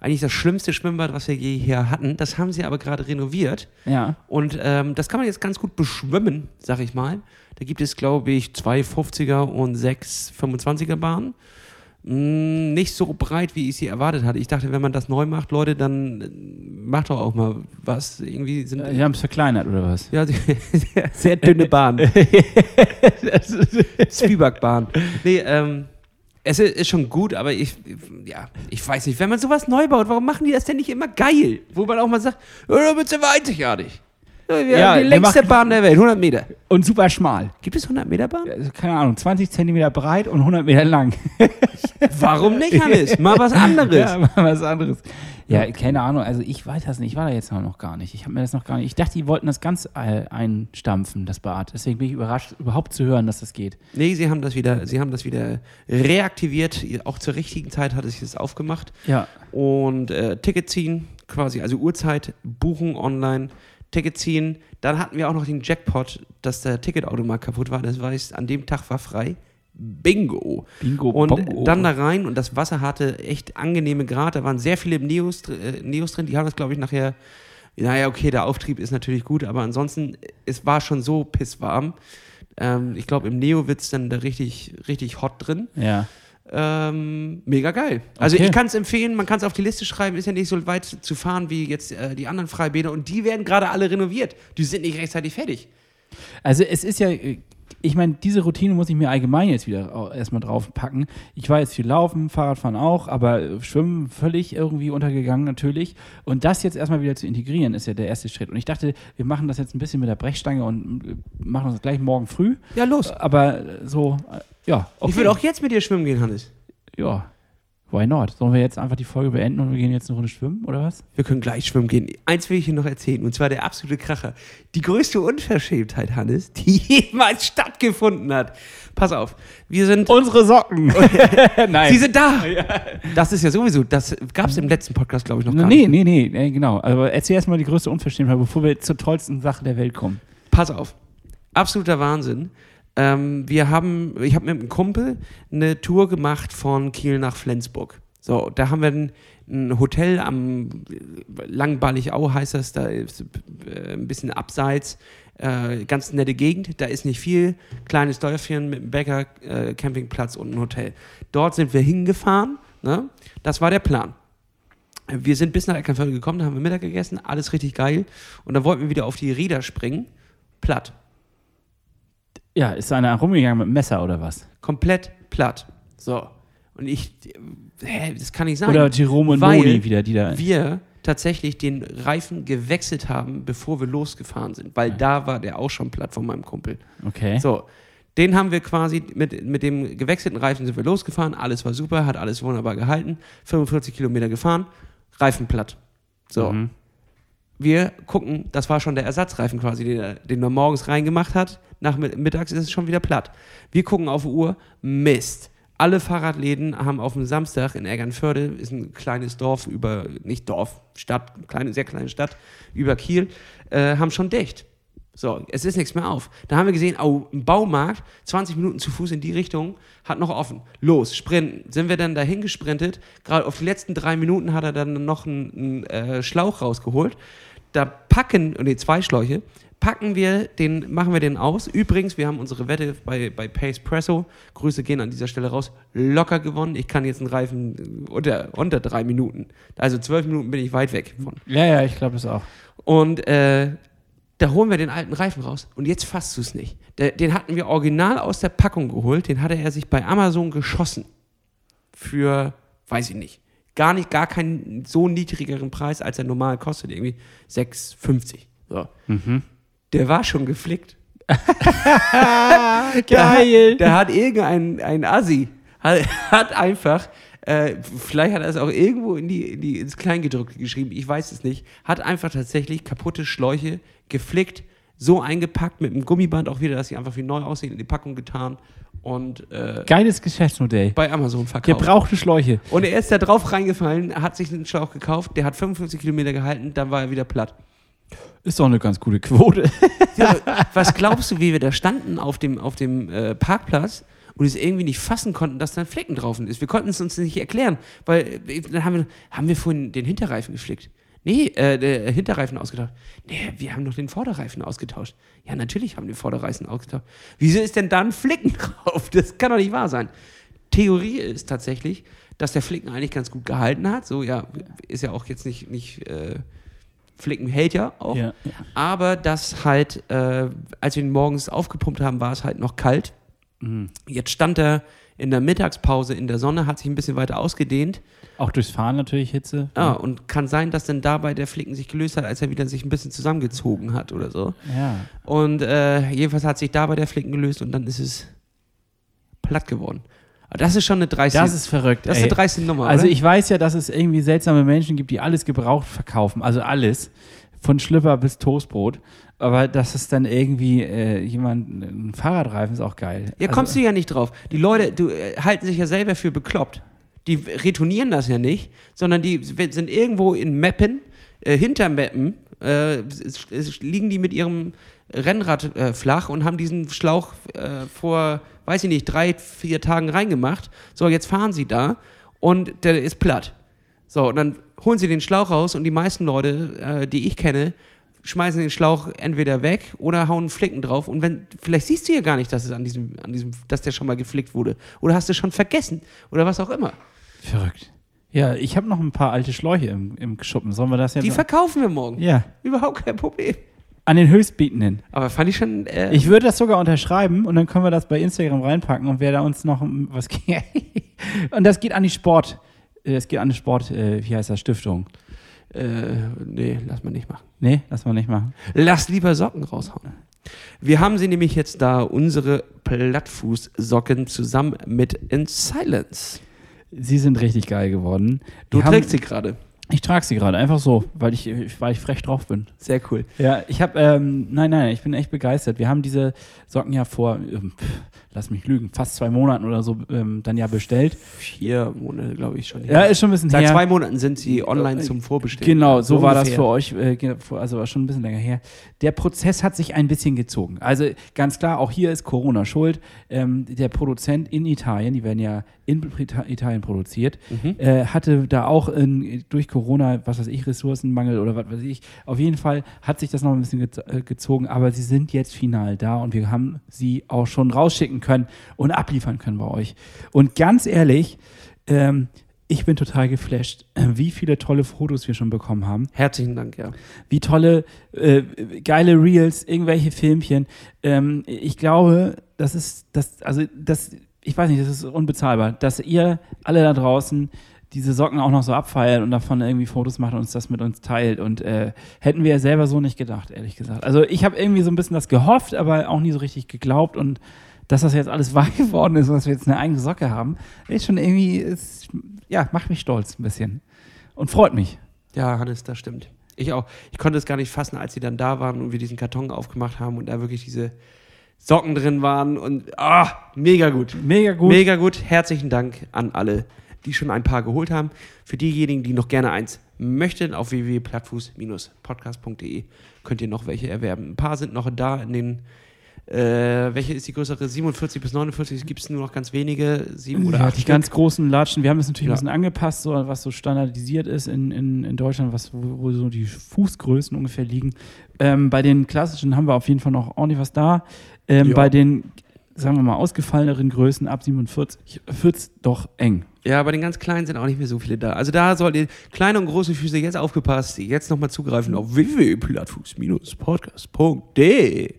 eigentlich das schlimmste Schwimmbad, was wir je hier hatten. Das haben sie aber gerade renoviert. Ja. Und ähm, das kann man jetzt ganz gut beschwimmen, sag ich mal. Da gibt es, glaube ich, zwei 50er und sechs 25er Bahnen. Mm, Nicht so breit, wie ich sie erwartet hatte. Ich dachte, wenn man das neu macht, Leute, dann äh, macht doch auch mal was. Irgendwie sind Die haben es verkleinert, oder was? ja, *laughs* sehr dünne Bahn. *laughs* Zwiebackbahn. Nee, ähm, es ist, schon gut, aber ich, ja, ich weiß nicht, wenn man sowas neu baut, warum machen die das denn nicht immer geil? Wo man auch mal sagt, ja, damit sind wir einzigartig. Ja, Wir Ja, haben die längste Bahn der Welt, 100 Meter. Und super schmal. Gibt es 100 Meter Bahn? Also, keine Ahnung, 20 Zentimeter breit und 100 Meter lang. Warum nicht, Hannes? Mal was *laughs* anderes. Ja, mal was anderes. Ja, keine Ahnung. Also ich weiß das nicht. Ich war da jetzt noch gar nicht. Ich habe mir das noch gar nicht. Ich dachte, die wollten das ganz äh, einstampfen, das Bad. Deswegen bin ich überrascht, überhaupt zu hören, dass das geht. Nee, sie haben das wieder, sie haben das wieder reaktiviert. Auch zur richtigen Zeit hat es sich das aufgemacht. Ja. und äh, Ticket ziehen, quasi, also Uhrzeit, buchen online, Ticket ziehen. Dann hatten wir auch noch den Jackpot, dass der Ticketautomat kaputt war. Das heißt, an dem Tag war frei. Bingo. Bingo, Und Bongo. dann da rein und das Wasser hatte echt angenehme Grad. Da waren sehr viele Neos, äh, Neos drin. Die haben das, glaube ich, nachher. Naja, okay, der Auftrieb ist natürlich gut, aber ansonsten, es war schon so pisswarm. Ähm, ich glaube, im Neo wird es dann da richtig, richtig hot drin. Ja. Ähm, mega geil. Also Okay. ich kann es empfehlen, man kann es auf die Liste schreiben, ist ja nicht so weit zu fahren wie jetzt äh, die anderen Freibäder und die werden gerade alle renoviert. Die sind nicht rechtzeitig fertig. Also es ist ja, äh, ich meine, diese Routine muss ich mir allgemein jetzt wieder erstmal draufpacken. Ich war jetzt viel laufen, Fahrradfahren auch, aber äh, Schwimmen völlig irgendwie untergegangen natürlich. Und das jetzt erstmal wieder zu integrieren, ist ja der erste Schritt. Und ich dachte, wir machen das jetzt ein bisschen mit der Brechstange und äh, machen das gleich morgen früh. Ja, los. Aber so, äh, ja, okay. Ich würde auch jetzt mit dir schwimmen gehen, Hannes. Ja, why not? Sollen wir jetzt einfach die Folge beenden und wir gehen jetzt eine Runde schwimmen, oder was? Wir können gleich schwimmen gehen. Eins will ich hier noch erzählen, und zwar der absolute Kracher. Die größte Unverschämtheit, Hannes, *laughs* die jemals stattgefunden hat. Pass auf, wir sind. Unsere Socken! *laughs* *laughs* Nein. Sie sind da! Das ist ja sowieso, das gab es im letzten Podcast, glaube ich, noch gar Nee, nicht. nee, nee, nee, genau. Aber erzähl erstmal die größte Unverschämtheit, bevor wir zur tollsten Sache der Welt kommen. Pass auf. Absoluter Wahnsinn. Ähm, wir haben, ich habe mit einem Kumpel eine Tour gemacht von Kiel nach Flensburg. So, da haben wir ein, ein Hotel am Langballigau heißt das, da ist äh, ein bisschen abseits, äh, ganz nette Gegend, da ist nicht viel, kleines Dörfchen mit einem Bäcker, äh, Campingplatz und ein Hotel. Dort sind wir hingefahren, ne? das war der Plan. Wir sind bis nach Eckernförde gekommen, da haben wir Mittag gegessen, alles richtig geil. Und dann wollten wir wieder auf die Räder springen. Platt. Ja, ist einer rumgegangen mit dem Messer oder was? Komplett platt. So. Und ich, hä, das kann nicht sein. Oder Jerome und weil Moni wieder, die da. wir tatsächlich den Reifen gewechselt haben, bevor wir losgefahren sind. Weil da war der auch schon platt von meinem Kumpel. Okay. So. Den haben wir quasi mit, mit dem gewechselten Reifen sind wir losgefahren. Alles war super, hat alles wunderbar gehalten. 45 Kilometer gefahren, Reifen platt. So. Mhm. Wir gucken, das war schon der Ersatzreifen quasi, den er, den er morgens reingemacht hat. Nach mittags ist es schon wieder platt. Wir gucken auf die Uhr, Mist. Alle Fahrradläden haben auf dem Samstag in Eggernförde, ist ein kleines Dorf über, nicht Dorf, Stadt, kleine, sehr kleine Stadt, über Kiel, äh, haben schon dicht. So, es ist nichts mehr auf. Da haben wir gesehen, oh, ein Baumarkt, 20 Minuten zu Fuß in die Richtung, hat noch offen. Los, sprinten. Sind wir dann dahin gesprintet. Gerade auf die letzten drei Minuten hat er dann noch einen, einen äh, Schlauch rausgeholt. Da packen, nee, zwei Schläuche, packen wir den, machen wir den aus. Übrigens, wir haben unsere Wette bei, bei Pace Presso, Grüße gehen an dieser Stelle raus, locker gewonnen. Ich kann jetzt einen Reifen unter, unter drei Minuten. Also zwölf Minuten bin ich weit weg von. Ja, ja, ich glaube das auch. Und äh, da holen wir den alten Reifen raus. Und jetzt fasst du es nicht. Der, den hatten wir original aus der Packung geholt. Den hatte er sich bei Amazon geschossen. Für, weiß ich nicht, gar nicht, gar keinen so niedrigeren Preis, als er normal kostet. Irgendwie 6,50. So. Mhm. Der war schon geflickt. *laughs* Geil. Da hat irgendein ein Assi, hat, hat einfach, äh, vielleicht hat er es auch irgendwo in die, in die, ins Kleingedruckte geschrieben, ich weiß es nicht, hat einfach tatsächlich kaputte Schläuche geflickt, so eingepackt mit einem Gummiband auch wieder, dass sie einfach wie neu aussehen, in die Packung getan und äh, Geiles Geschäftsmodell. bei Amazon verkauft. Gebrauchte Schläuche. Und er ist da drauf reingefallen, hat sich einen Schlauch gekauft, der hat 55 Kilometer gehalten, dann war er wieder platt. Ist doch eine ganz gute Quote. Ja, *laughs* was glaubst du, wie wir da standen auf dem, auf dem äh, Parkplatz und es irgendwie nicht fassen konnten, dass da ein Flecken drauf ist? Wir konnten es uns nicht erklären, weil äh, dann haben wir, haben wir vorhin den Hinterreifen geflickt. Nee, äh, der Hinterreifen ausgetauscht. Nee, wir haben doch den Vorderreifen ausgetauscht. Ja, natürlich haben wir den Vorderreifen ausgetauscht. Wieso ist denn da ein Flicken *laughs* drauf? Das kann doch nicht wahr sein. Theorie ist tatsächlich, dass der Flicken eigentlich ganz gut gehalten hat. So, ja, ist ja auch jetzt nicht, nicht äh, Flicken hält ja auch. Ja. Aber das halt, äh, als wir ihn morgens aufgepumpt haben, war es halt noch kalt. Mhm. Jetzt stand er in der Mittagspause in der Sonne, hat sich ein bisschen weiter ausgedehnt. Auch durchs Fahren natürlich Hitze. Ja, und kann sein, dass dann dabei der Flicken sich gelöst hat, als er wieder sich ein bisschen zusammengezogen hat oder so. Ja. Und äh, jedenfalls hat sich dabei der Flicken gelöst und dann ist es platt geworden. Aber das ist schon eine dreiste, Das ist verrückt. das ist eine dreiste Nummer. Also oder? ich weiß ja, dass es irgendwie seltsame Menschen gibt, die alles gebraucht verkaufen. Also alles. Von Schlipper bis Toastbrot. Aber dass es dann irgendwie äh, jemand, ein Fahrradreifen ist auch geil. Ja, also, kommst du ja nicht drauf. Die Leute du, äh, halten sich ja selber für bekloppt. Die retournieren das ja nicht, sondern die sind irgendwo in Meppen, äh, hinter Meppen, äh, liegen die mit ihrem Rennrad äh, flach und haben diesen Schlauch äh, vor, weiß ich nicht, drei, vier Tagen reingemacht. So, jetzt fahren sie da und der ist platt. So, und dann holen sie den Schlauch raus und die meisten Leute, äh, die ich kenne, schmeißen den Schlauch entweder weg oder hauen Flicken drauf. Und wenn, vielleicht siehst du ja gar nicht, dass es an diesem, an diesem, dass der schon mal geflickt wurde. Oder hast du schon vergessen. Oder was auch immer. Verrückt. Ja, ich habe noch ein paar alte Schläuche im, im Schuppen. Sollen wir das jetzt? Die verkaufen wir morgen. ja, Überhaupt kein Problem. an den Höchstbietenden. Aber fand ich schon. Äh, Ich würde das sogar unterschreiben und dann können wir das bei Instagram reinpacken und wer da uns noch was *laughs* und das geht an die Sport, es geht an die Sport, äh, wie heißt das Stiftung? äh, nee, lass mal nicht machen. Nee, lass mal nicht machen. Lass lieber Socken raushauen. Wir haben sie nämlich jetzt da, unsere Plattfußsocken zusammen mit In Silence. Sie sind richtig geil geworden. Du haben- trägst sie gerade. Ich trage sie gerade einfach so, weil ich, weil ich frech drauf bin. Sehr cool. Ja, ich habe, ähm, nein, nein, ich bin echt begeistert. Wir haben diese Socken ja vor, ähm, pff, lass mich lügen, fast zwei Monaten oder so ähm, dann ja bestellt. Vier Monate, glaube ich schon. Ja, ist schon ein bisschen Seit her. zwei Monaten sind sie online zum Vorbestellen. Genau, so, war das für euch, äh, also war schon ein bisschen länger her. Der Prozess hat sich ein bisschen gezogen. Also ganz klar, auch hier ist Corona schuld. Ähm, der Produzent in Italien, die werden ja in Italien produziert, Mhm. äh, hatte da auch in, durch Corona, was weiß ich, Ressourcenmangel oder was weiß ich. Auf jeden Fall hat sich das noch ein bisschen äh, gezogen, aber sie sind jetzt final da und wir haben sie auch schon rausschicken können und abliefern können bei euch. Und ganz ehrlich, ähm, ich bin total geflasht, äh, wie viele tolle Fotos wir schon bekommen haben. Herzlichen Dank, ja. Wie tolle, äh, geile Reels, irgendwelche Filmchen. Ähm, ich glaube, das ist, das, also das, ich weiß nicht, das ist unbezahlbar, dass ihr alle da draußen diese Socken auch noch so abfeiert und davon irgendwie Fotos macht und uns das mit uns teilt. Und äh, hätten wir ja selber so nicht gedacht, ehrlich gesagt. Also ich habe irgendwie so ein bisschen das gehofft, aber auch nie so richtig geglaubt. Und dass das jetzt alles *laughs* wahr geworden ist und dass wir jetzt eine eigene Socke haben, ist schon irgendwie, ist, ja, macht mich stolz ein bisschen. Und freut mich. Ja, Hannes, das stimmt. Ich auch. Ich konnte es gar nicht fassen, als sie dann da waren und wir diesen Karton aufgemacht haben und da wirklich diese Socken drin waren und ah, mega gut. Mega gut. Mega gut. Herzlichen Dank an alle, die schon ein paar geholt haben. Für diejenigen, die noch gerne eins möchten, auf www.plattfuß-podcast.de könnt ihr noch welche erwerben. Ein paar sind noch da in den äh, welche ist die größere? 47 bis 49 gibt es nur noch ganz wenige, sieben oder ja, acht die Stück. ganz großen Latschen. Wir haben es natürlich Ja. ein bisschen angepasst, so, was so standardisiert ist in, in, in Deutschland, was, wo, wo so die Fußgrößen ungefähr liegen. Ähm, bei den klassischen haben wir auf jeden Fall noch ordentlich was da. Ähm. Bei den, sagen wir mal, ausgefalleneren Größen ab 47 wird es doch eng. Ja, bei den ganz kleinen sind auch nicht mehr so viele da. Also da sollt ihr kleine und große Füße jetzt aufgepasst, jetzt nochmal zugreifen auf www.plattfuß-podcast.de.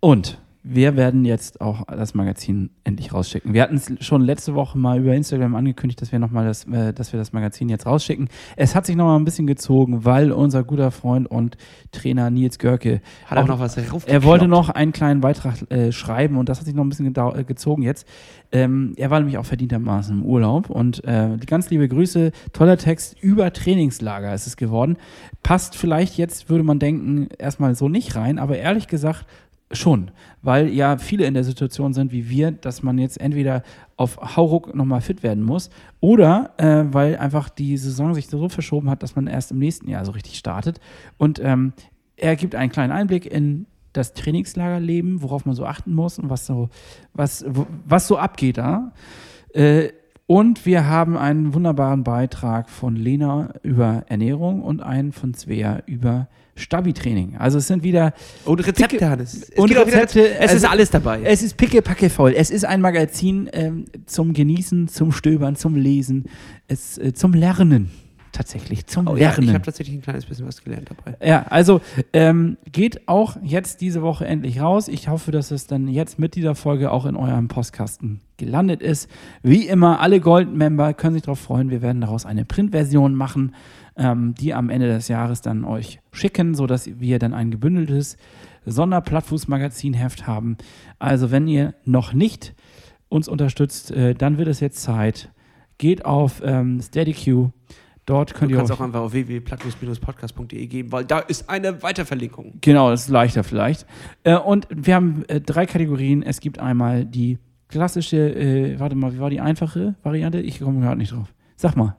Und wir werden jetzt auch das Magazin endlich rausschicken. Wir hatten es schon letzte Woche mal über Instagram angekündigt, dass wir nochmal das, äh, dass wir das Magazin jetzt rausschicken. Es hat sich nochmal ein bisschen gezogen, weil unser guter Freund und Trainer Nils Görke Hat er auch- noch was er wollte noch einen kleinen Beitrag äh, schreiben und das hat sich noch ein bisschen äh, gezogen jetzt. Ähm, er war nämlich auch verdientermaßen im Urlaub und äh, die ganz liebe Grüße, toller Text über Trainingslager ist es geworden. Passt vielleicht jetzt, würde man denken, erstmal so nicht rein, aber ehrlich gesagt schon, weil ja viele in der Situation sind wie wir, dass man jetzt entweder auf Hauruck nochmal fit werden muss oder äh, weil einfach die Saison sich so verschoben hat, dass man erst im nächsten Jahr so richtig startet. Und ähm, er gibt einen kleinen Einblick in das Trainingslagerleben, worauf man so achten muss und was so, was, was so abgeht da. Äh, und wir haben einen wunderbaren Beitrag von Lena über Ernährung und einen von Svea über Stabi-Training. Also es sind wieder Und Rezepte, Picke- Hannes. Es und auch wieder- Rezepte, Es ist alles dabei. es ist pickepacke voll. Es ist ein Magazin ähm, zum Genießen, zum Stöbern, zum Lesen, es, äh, zum Lernen. Tatsächlich, zum oh, ja, Lernen. ich habe tatsächlich ein kleines bisschen was gelernt dabei. Ja, also ähm, geht auch jetzt diese Woche endlich raus. Ich hoffe, dass es dann jetzt mit dieser Folge auch in eurem Postkasten gelandet ist. Wie immer, alle Gold-Member können sich darauf freuen. Wir werden daraus eine Printversion machen, ähm, die am Ende des Jahres dann euch schicken, sodass wir dann ein gebündeltes Sonderplattfuß-Magazin-Heft haben. Also wenn ihr noch nicht uns unterstützt, äh, dann wird es jetzt Zeit. Geht auf ähm, SteadyQ. Dort könnt Du ihr kannst auch einfach auf www.plattfuß-podcast.de geben, weil da ist eine Weiterverlinkung. Genau, das ist leichter vielleicht. Äh, und wir haben äh, drei Kategorien. Es gibt einmal die klassische, äh, warte mal, wie war die einfache Variante? Ich komme gerade nicht drauf. Sag mal.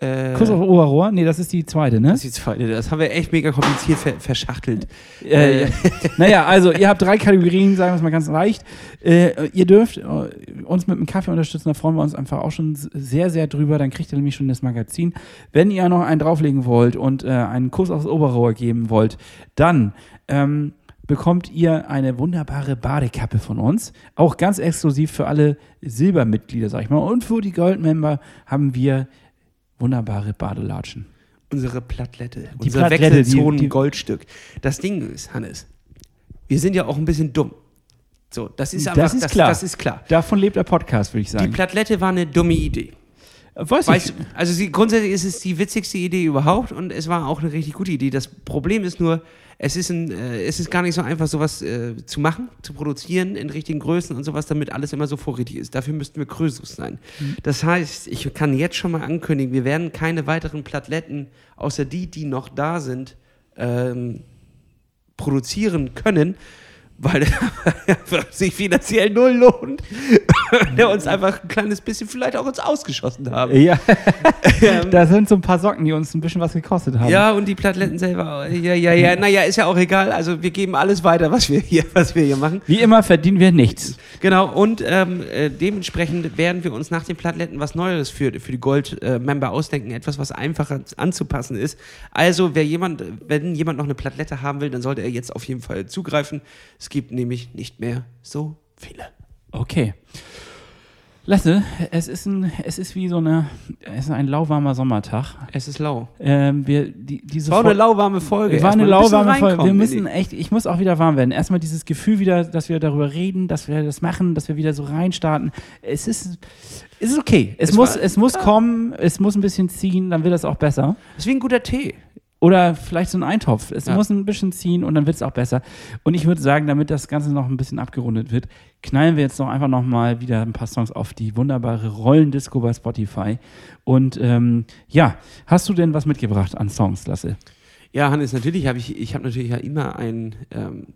Äh, Kuss auf Oberrohr? Nee, das ist die zweite, ne? das, ist die zweite. das haben wir echt mega kompliziert ver verschachtelt. Äh, ja. *laughs* naja, also ihr habt drei Kategorien, sagen wir es mal ganz leicht. Äh, ihr dürft äh, uns mit einem Kaffee unterstützen, da freuen wir uns einfach auch schon sehr, sehr drüber. Dann kriegt ihr nämlich schon das Magazin. Wenn ihr noch einen drauflegen wollt und äh, einen Kuss aufs Oberrohr geben wollt, dann ähm, bekommt ihr eine wunderbare Badekappe von uns. Auch ganz exklusiv für alle Silbermitglieder, sag ich mal. Und für die Goldmember haben wir wunderbare Badelatschen. Unsere Plattlette. Die unsere Plattlette, die- Wechselzonen die- Goldstück. Das Ding ist, Hannes, wir sind ja auch ein bisschen dumm. So, das ist Das einfach, ist das, klar. Das ist klar. Davon lebt der Podcast, würde ich Die sagen. Plattlette war eine dumme Idee. Weiß Weißt, du, also sie, grundsätzlich ist es die witzigste Idee überhaupt und es war auch eine richtig gute Idee. Das Problem ist nur, es ist, ein, äh, es ist gar nicht so einfach, sowas äh, zu machen, zu produzieren in richtigen Größen und sowas, damit alles immer so vorrätig ist. Dafür müssten wir Krösus sein. Das heißt, ich kann jetzt schon mal ankündigen, wir werden keine weiteren Plattletten, außer die, die noch da sind, ähm, produzieren können, weil einfach sich finanziell null lohnt. der uns einfach ein kleines bisschen vielleicht auch uns ausgeschossen haben. Ja, da sind so ein paar Socken, die uns ein bisschen was gekostet haben. Ja, und die Plattletten selber. Ja, ja, ja. Naja, ist ja auch egal. Also wir geben alles weiter, was wir hier, was wir hier machen. Wie immer verdienen wir nichts. Genau, und ähm, äh, dementsprechend werden wir uns nach den Plattletten was Neues für, für die Gold-Member ausdenken. Etwas, was einfacher anzupassen ist. Also, wer jemand, wenn jemand noch eine Plattlette haben will, dann sollte er jetzt auf jeden Fall zugreifen. Es gibt nämlich nicht mehr so viele. Okay. Lasse, es ist, ein, es ist wie so eine, es ist ein lauwarmer Sommertag. Es ist lau. Ähm, wir, die, diese War eine lauwarme Folge. war eine lauwarme Folge. Wir müssen echt, ich muss auch wieder warm werden. Erstmal dieses Gefühl wieder, dass wir darüber reden, dass wir das machen, dass wir wieder so reinstarten. Es ist, es ist okay. Es, Es muss, war- es muss kommen, es muss ein bisschen ziehen, dann wird es auch besser. Das ist wie ein guter Tee. Oder vielleicht so ein Eintopf. Es Ja. muss ein bisschen ziehen und dann wird es auch besser. Und ich würde sagen, damit das Ganze noch ein bisschen abgerundet wird, knallen wir jetzt noch einfach noch mal wieder ein paar Songs auf die wunderbare Rollendisco bei Spotify. Und ähm, ja, hast du denn was mitgebracht an Songs, Lasse? Ja, Hannes, natürlich habe ich, ich habe natürlich ja immer ein ähm,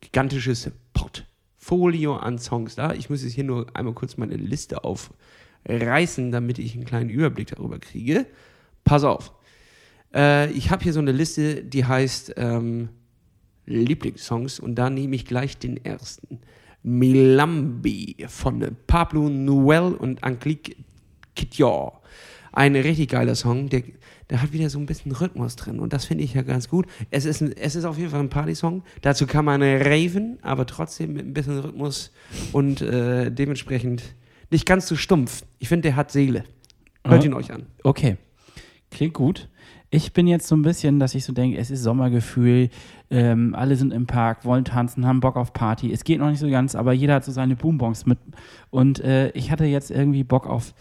gigantisches Portfolio an Songs da. Ich muss jetzt hier nur einmal kurz meine Liste aufreißen, damit ich einen kleinen Überblick darüber kriege. Pass auf. Äh, ich habe hier so eine Liste, die heißt ähm, Lieblingssongs und da nehme ich gleich den ersten. Milambi von Pablo Noel und Angelique Kidjor. Ein richtig geiler Song, der, der hat wieder so ein bisschen Rhythmus drin und das finde ich ja ganz gut. Es ist, ein, es ist auf jeden Fall ein Partysong. Dazu kann man raven, aber trotzdem mit ein bisschen Rhythmus und äh, dementsprechend nicht ganz so stumpf. Ich finde, der hat Seele. Hört ihn euch an. Okay, klingt gut. Ich bin jetzt so ein bisschen, dass ich so denke, es ist Sommergefühl, ähm, alle sind im Park, wollen tanzen, haben Bock auf Party. Es geht noch nicht so ganz, aber jeder hat so seine Boombongs mit. Und äh, ich hatte jetzt irgendwie Bock auf,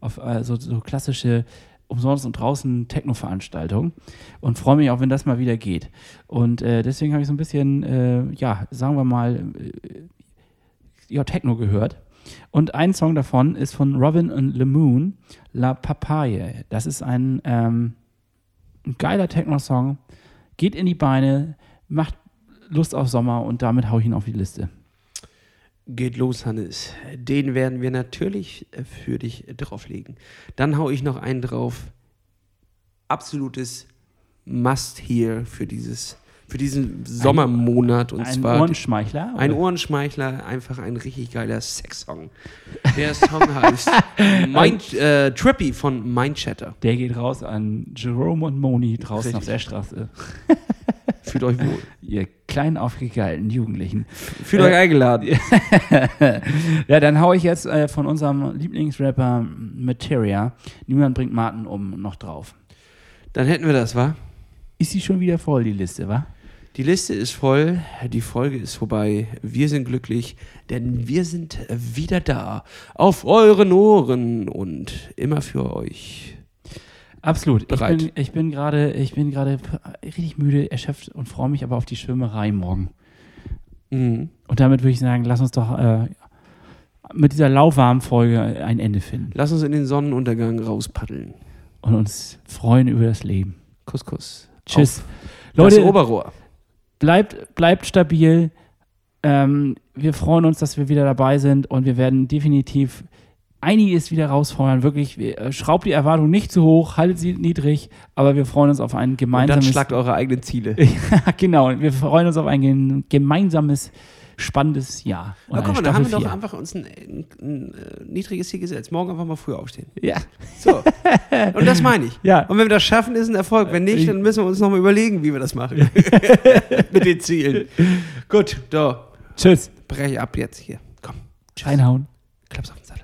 auf äh, so, so klassische umsonst und draußen Techno-Veranstaltungen und freue mich auch, wenn das mal wieder geht. Und äh, deswegen habe ich so ein bisschen, äh, ja, sagen wir mal, äh, ja, Techno gehört. Und ein Song davon ist von Robin und Le Moon, La Papaye. Das ist ein, ähm, ein geiler Techno-Song. Geht in die Beine, macht Lust auf Sommer und damit hau ich ihn auf die Liste. Geht los, Hannes. Den werden wir natürlich für dich drauflegen. Dann hau ich noch einen drauf. Absolutes Must-Here für, dieses, für diesen Sommermonat. Und ein zwar Ohrenschmeichler? ein oder? Ohrenschmeichler, einfach ein richtig geiler Sex-Song. Der Song *laughs* heißt Mind, äh, Trippy von Mindchatter. Der geht raus an Jerome und Moni draußen Richtig. auf der Straße. *laughs* Fühlt euch wohl. Ihr kleinen aufgegeilten Jugendlichen. Fühlt Äh, euch eingeladen. *laughs* ja, dann hau ich jetzt äh, von unserem Lieblingsrapper Materia, Niemand bringt Martin um, noch drauf. Dann hätten wir das, wa? Ist sie schon wieder voll, die Liste, wa? Die Liste ist voll, die Folge ist vorbei. Wir sind glücklich, denn wir sind wieder da. Auf euren Ohren und immer für euch. Absolut. Ich Bereit. bin, ich bin gerade, ich bin gerade richtig müde, erschöpft und freue mich aber auf die Schwimmerei morgen. Mhm. Und damit würde ich sagen, lass uns doch äh, mit dieser lauwarmen Folge ein Ende finden Lass uns in den Sonnenuntergang rauspaddeln. und uns freuen über das Leben. Kuss, Kuss. Tschüss. Auf Leute, das Oberrohr. Bleibt, bleibt stabil. Ähm, wir freuen uns, dass wir wieder dabei sind und wir werden definitiv einiges wieder rausfeuern. Wirklich, wir, äh, schraubt die Erwartung nicht zu hoch, haltet sie niedrig, aber wir freuen uns auf ein Und dann gemeinsames. schlagt eure eigenen Ziele. *laughs* ja, genau. Wir freuen uns auf ein gemeinsames, spannendes Jahr. Und Na, guck mal, da haben wir doch einfach uns ein, ein, ein, äh, niedriges Ziel gesetzt. Morgen einfach mal früh aufstehen. Ja. So. Und das meine ich. *laughs* Ja. Und wenn wir das schaffen, ist ein Erfolg. Wenn nicht, dann müssen wir uns nochmal überlegen, wie wir das machen. *laughs* *laughs* Mit den Zielen. Gut, da. Tschüss. Breche ab jetzt hier. Komm. Tschüss. Reinhauen. Klaps auf den Sattel.